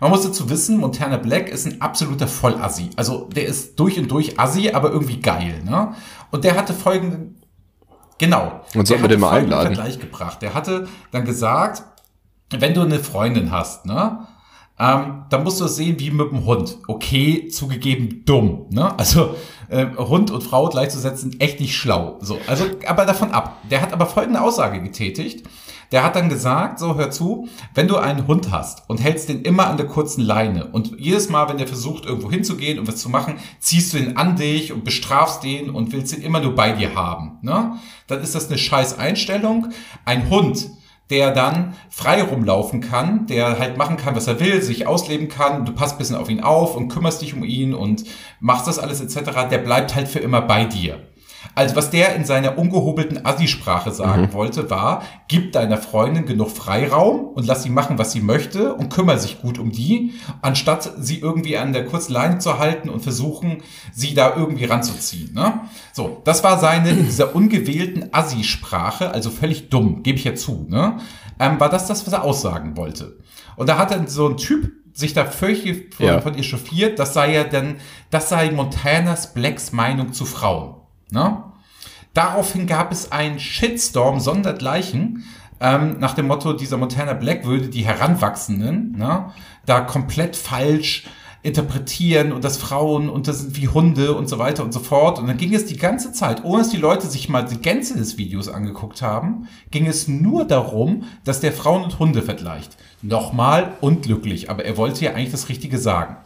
Man muss dazu wissen, Montana Black ist ein absoluter Vollassi. Also der ist durch und durch Assi, aber irgendwie geil. Ne? Und der hatte folgenden, genau. Und sollten wir den mal einladen? Vergleich gebracht. Der hatte dann gesagt, wenn du eine Freundin hast, ne, ähm, dann musst du es sehen wie mit dem Hund. Okay, zugegeben dumm. Ne? Also äh, Hund und Frau gleichzusetzen, echt nicht schlau. So, also aber davon ab. Der hat aber folgende Aussage getätigt. Der hat dann gesagt, so hör zu, wenn du einen Hund hast und hältst den immer an der kurzen Leine und jedes Mal, wenn der versucht, irgendwo hinzugehen und was zu machen, ziehst du ihn an dich und bestrafst den und willst ihn immer nur bei dir haben, ne? Dann ist das eine scheiß Einstellung. Ein Hund, der dann frei rumlaufen kann, der halt machen kann, was er will, sich ausleben kann, du passt bisschen auf ihn auf und kümmerst dich um ihn und machst das alles etc., der bleibt halt für immer bei dir. Also was der in seiner ungehobelten Assi-Sprache sagen Mhm. wollte, war, gib deiner Freundin genug Freiraum und lass sie machen, was sie möchte und kümmere sich gut um die, anstatt sie irgendwie an der kurzen Leine zu halten und versuchen, sie da irgendwie ranzuziehen. Ne? So, das war seine in dieser ungewählten Assi-Sprache, also völlig dumm, gebe ich ja zu, ne? ähm, war das das, was er aussagen wollte. Und da hat dann so ein Typ sich da völlig von, Ja. von echauffiert, das sei ja dann, das sei Montanas Blacks Meinung zu Frauen. Ne? Daraufhin gab es einen Shitstorm sondergleichen, ähm, nach dem Motto, dieser Montana Black würde die Heranwachsenden ne, da komplett falsch interpretieren und das Frauen und das sind wie Hunde und so weiter und so fort. Und dann ging es die ganze Zeit, ohne dass die Leute sich mal die Gänze des Videos angeguckt haben, ging es nur darum, dass der Frauen und Hunde vergleicht. Nochmal unglücklich, aber er wollte ja eigentlich das Richtige sagen.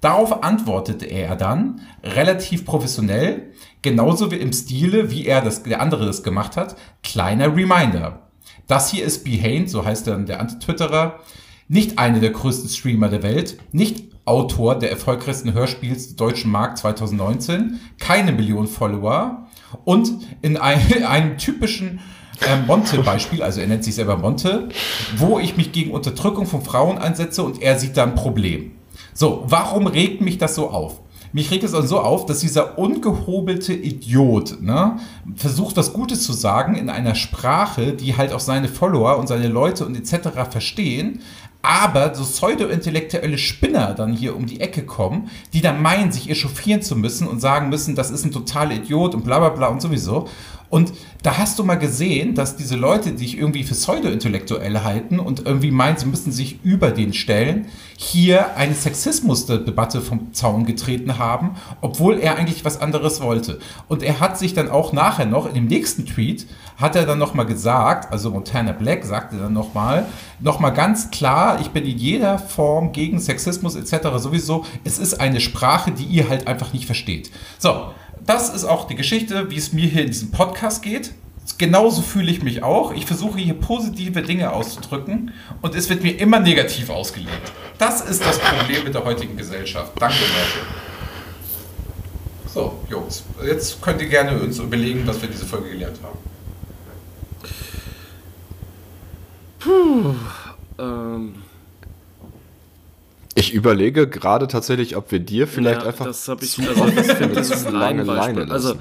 Darauf antwortete er dann relativ professionell, genauso wie im Stile, wie er das, der andere das gemacht hat. Kleiner Reminder. Das hier ist Behane, so heißt dann der Anti-Twitterer, nicht einer der größten Streamer der Welt, nicht Autor der erfolgreichsten Hörspiels des deutschen Markt 2019, keine Million Follower und in ein, <laughs> einem typischen äh, Monte-Beispiel, also er nennt sich selber Monte, wo ich mich gegen Unterdrückung von Frauen einsetze und er sieht da ein Problem. So, warum regt mich das so auf? Mich regt es also so auf, dass dieser ungehobelte Idiot ne, versucht, was Gutes zu sagen in einer Sprache, die halt auch seine Follower und seine Leute und etc. verstehen, aber so pseudo-intellektuelle Spinner dann hier um die Ecke kommen, die dann meinen, sich echauffieren zu müssen und sagen müssen, das ist ein totaler Idiot und bla bla bla und sowieso. Und da hast du mal gesehen, dass diese Leute, die sich irgendwie für pseudo-intellektuell halten und irgendwie meinen, sie müssen sich über den stellen, hier eine Sexismusdebatte vom Zaun getreten haben, obwohl er eigentlich was anderes wollte. Und er hat sich dann auch nachher noch, in dem nächsten Tweet, hat er dann nochmal gesagt, also Montana Black sagte dann nochmal, nochmal ganz klar, ich bin in jeder Form gegen Sexismus etc. sowieso. Es ist eine Sprache, die ihr halt einfach nicht versteht. So, das ist auch die Geschichte, wie es mir hier in diesem Podcast geht. Genauso fühle ich mich auch. Ich versuche hier positive Dinge auszudrücken und es wird mir immer negativ ausgelegt. Das ist das Problem mit der heutigen Gesellschaft. Danke, Leute. So, Jungs, jetzt könnt ihr gerne uns überlegen, was wir diese Folge gelernt haben. Ähm, Ich überlege gerade tatsächlich, ob wir dir vielleicht ja, einfach das habe ich, zu also das ich zu ein lange. Leine Also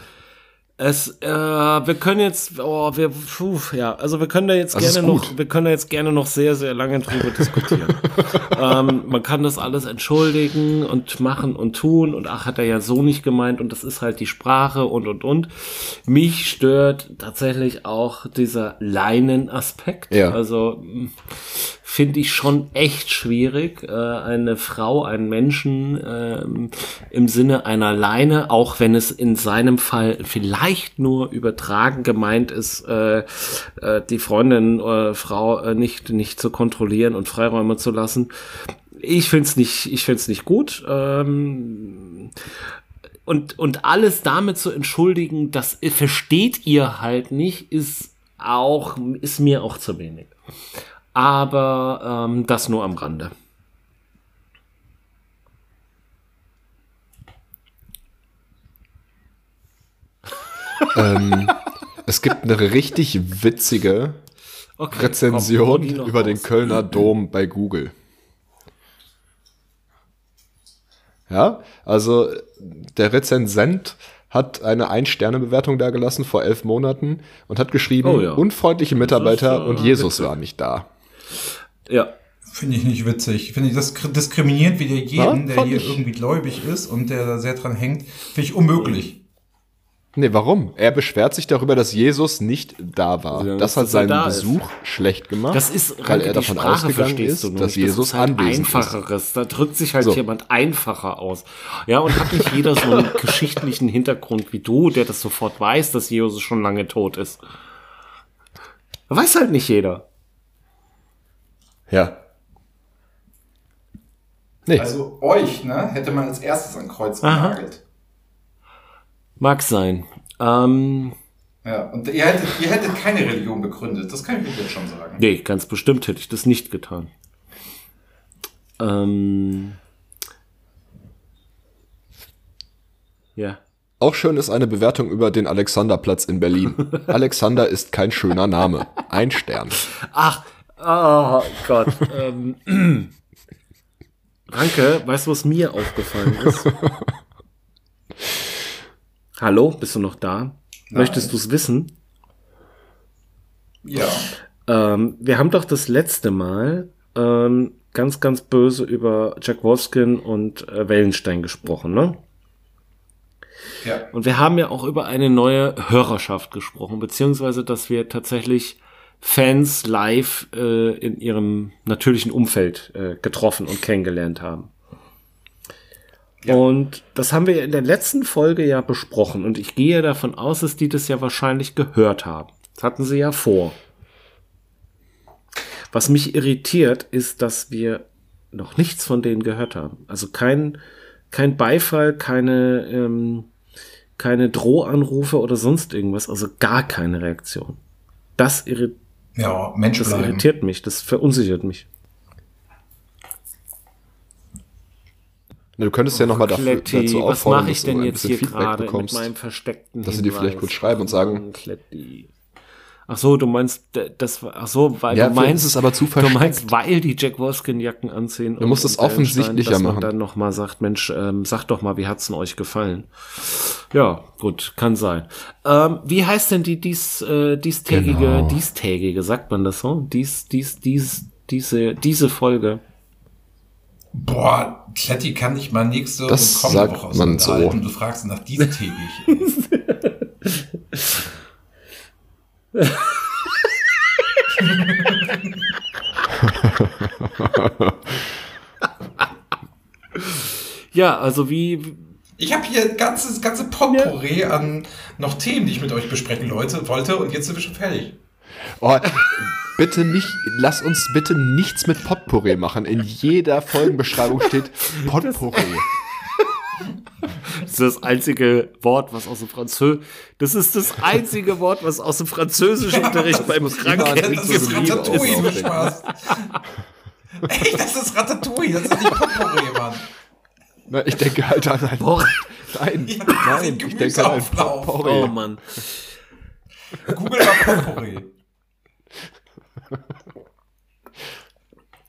es, äh, wir können jetzt, oh, wir, puh, ja, also wir können da jetzt Das ist gerne noch, wir können da jetzt gerne noch sehr, sehr lange drüber diskutieren. <laughs> ähm, man kann das alles entschuldigen und machen und tun und ach, hat er ja so nicht gemeint und das ist halt die Sprache und und und. Mich stört tatsächlich auch dieser Leinenaspekt. Ja. Also finde ich schon echt schwierig, äh, eine Frau, einen Menschen ähm, im Sinne einer Leine, auch wenn es in seinem Fall vielleicht nur übertragen gemeint ist, äh, äh, die Freundin oder Frau äh, nicht nicht zu kontrollieren und Freiräume zu lassen. Ich finde es nicht, ich finde es nicht gut. Ähm, und, und alles damit zu entschuldigen, das versteht ihr halt nicht, ist auch, ist mir auch zu wenig. Aber ähm, das nur am Rande. ähm, es gibt eine richtig witzige Okay, komm, Rezension noch über den raus. Kölner <clears throat> Dom bei Google. Ja, also der Rezensent hat eine Ein-Sterne-Bewertung da gelassen vor elf Monaten und hat geschrieben, Oh ja. unfreundliche Mitarbeiter ist, äh, und Jesus war nicht da. Ja, Finde ich nicht witzig. Finde ich, das kri- diskriminiert wieder jeden, Ja, der hier ich. irgendwie gläubig ist und der da sehr dran hängt. Finde ich unmöglich. Nee, warum? Er beschwert sich darüber, dass Jesus nicht da war. Ja, das hat seinen da ist. Besuch schlecht gemacht, Das ist, weil er davon Sprache ausgegangen verstehst ist, dass nicht. Jesus das ist halt anwesend ist. Einfacheres. Da drückt sich halt So. jemand einfacher aus. Ja, und hat nicht jeder so einen <laughs> geschichtlichen Hintergrund wie du, der das sofort weiß, dass Jesus schon lange tot ist. Weiß halt nicht jeder. Ja. Nee, Also euch, ne, hätte man als erstes an Kreuz genagelt. Mag sein. Ähm, Ja, und ihr hättet, ihr hättet keine Religion begründet, das kann ich jetzt schon sagen. nee, ganz bestimmt hätte ich das nicht getan. Ähm, ja. auch schön ist eine Bewertung über den Alexanderplatz in Berlin. <laughs> Alexander ist kein schöner Name. Ein Stern. Ach, oh Gott. <laughs> ähm, <clears throat> Ranke, weißt du, was mir aufgefallen ist? Hallo, bist du noch da? Möchtest du es wissen? Ja. Ähm, wir haben doch das letzte Mal ähm, ganz, ganz böse über Jack Wolfskin und äh, Wellenstein gesprochen, ne? Ja. Und wir haben ja auch über eine neue Hörerschaft gesprochen, beziehungsweise, dass wir tatsächlich Fans live äh, in ihrem natürlichen Umfeld äh, getroffen und kennengelernt haben. Und das haben wir in der letzten Folge ja besprochen und ich gehe davon aus, dass die das ja wahrscheinlich gehört haben. Das hatten sie ja vor. Was mich irritiert, ist, dass wir noch nichts von denen gehört haben. Also kein, kein Beifall, keine, ähm, keine Drohanrufe oder sonst irgendwas, also gar keine Reaktion. Das, irri Ja, Mensch das bleiben. irritiert mich, das verunsichert mich. Du könntest ja nochmal dafür, dazu was auffordern, mache ich dass denn du ein jetzt bisschen hier Feedback gerade mit bekommst. meinem versteckten dass sie dir vielleicht kurz schreiben und sagen- Kletti. Ach so, du meinst, das war, ach so, weil Ja, du meinst, ist es aber zu du meinst, weil die Jack Wolfskin Jacken anziehen. Du musst es offensichtlicher dass man machen. dann noch mal sagt, Mensch, ähm, sag doch mal, wie hat's denn euch gefallen? Ja, gut, kann sein. Ähm, wie heißt denn die dies, äh, diestägige, Genau. diestägige, sagt man das so? Dies, dies, dies, diese, diese Folge. Boah, Kletti kann ich mal nächste Das und kommende sagt Woche man so. unterhalten. Du fragst nach diestägig. <laughs> <laughs> Ja, also wie, Ich habe hier ganzes ganze Potpourri an noch Themen, die ich mit euch besprechen Leute, wollte und jetzt sind wir schon fertig. Oh, bitte nicht, lass uns bitte nichts mit Potpourri machen. In jeder Folgenbeschreibung steht <laughs> Potpourri. Das ist das einzige Wort, was aus dem Französ, das ist das einzige Wort, was aus dem Französischen Unterricht beim Kranken Das ist Ratatouille, du. Spaß. Echt, das ist Ratatouille, das ist nicht Potpourri, Mann. Na, ich denke halt an ein Boah. Nein, Ja, nein, das ich denke an ein. Potpourri. Oh Mann. Google mal Potpourri.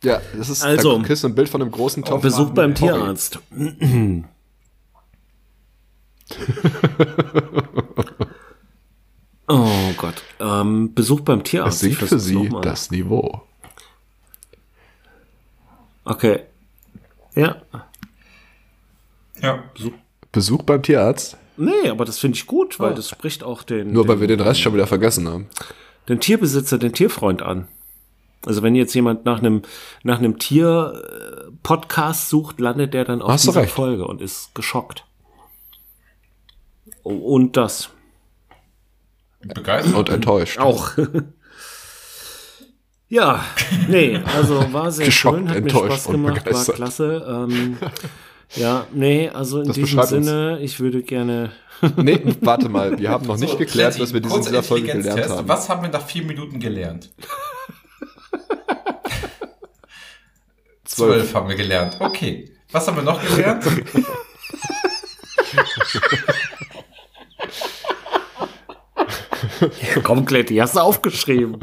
Ja, das ist, Also. da ein Bild von einem großen Topf. Besuch beim. Tierarzt. <clears throat> <laughs> Oh Gott. Ähm, Besuch beim Tierarzt. Es sinkt für sie das Niveau. Okay. Ja. Ja. Besuch beim Tierarzt? Nee, aber das finde ich gut, weil das spricht auch den, Nur den, weil wir den Rest schon wieder vergessen haben. den Tierbesitzer, den Tierfreund an. Also wenn jetzt jemand nach einem nach einem Tier äh, Podcast sucht, landet der dann auf Hast dieser recht. Folge und ist geschockt. Und das Begeistert. Und enttäuscht. auch. <laughs> ja, nee, also war sehr Geschockt, schön, hat mir enttäuscht Spaß und gemacht, war begeistert. klasse. Ähm, ja, nee, also in Das diesem. Sinne, ich würde gerne Nee, <laughs> warte mal, wir haben noch nicht So, geklärt, was wir in kurzer dieser Folge gelernt haben. Was haben wir nach vier Minuten gelernt? Zwölf. Zwölf haben wir gelernt. Okay. Was haben wir noch gelernt? <laughs> <laughs> Komm, Kletti, hast du aufgeschrieben.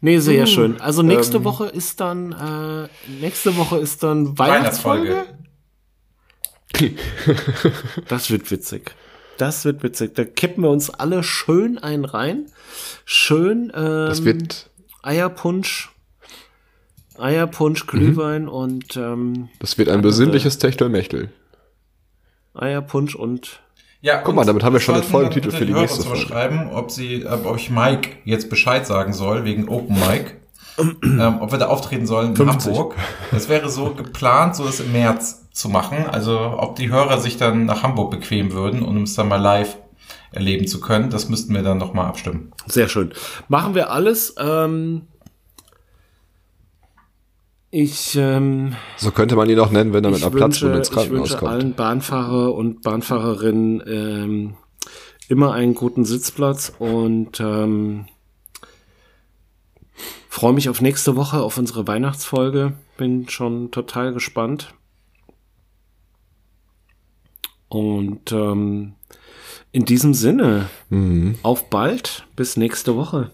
Nee, sehr schön. Also nächste Ähm. Woche ist dann, äh, nächste Woche ist dann Weihnachtsfolge. Das wird witzig. Das wird witzig. Da kippen wir uns alle schön ein rein. Schön, ähm, Das wird, Eierpunsch, Eierpunsch, Glühwein und, ähm, das wird ein besinnliches Techtelmechtel. Eierpunsch und Ja, Guck mal, damit haben wir schon den Folgentitel bitte für die Hörer nächste uns mal Folge. schreiben, ob sie, ob euch Mike jetzt Bescheid sagen soll, wegen Open Mic. <clears throat> ähm, ob wir da auftreten sollen in 50. Hamburg. Das wäre so geplant, so es im März zu machen. Also ob die Hörer sich dann nach Hamburg bequemen würden, um es dann mal live erleben zu können, das müssten wir dann nochmal abstimmen. Sehr schön. Machen wir alles. Ähm, ich, ähm, So könnte man ihn auch nennen, wenn er mit ich, einer Platzwunde wünsche, ins ich Krankenhaus wünsche kommt. allen Bahnfahrer und Bahnfahrerinnen ähm, immer einen guten Sitzplatz und ähm, freue mich auf nächste Woche, auf unsere Weihnachtsfolge. Bin schon total gespannt. Und ähm, in diesem Sinne, Mhm. auf bald, bis nächste Woche.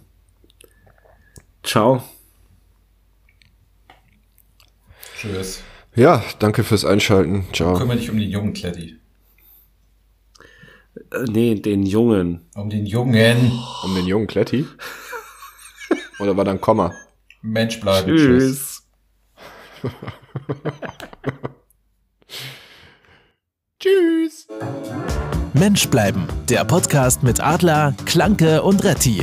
Ciao. Tschüss. Ja, danke fürs Einschalten. Ciao. Kümmere dich um den jungen Kletti. Äh, nee, den Jungen. Um den jungen Um den jungen Kletti? Oder war da ein Komma? Mensch bleiben. Tschüss. <laughs> Tschüss. Mensch bleiben, der Podcast mit Adler, Klanke und Retti.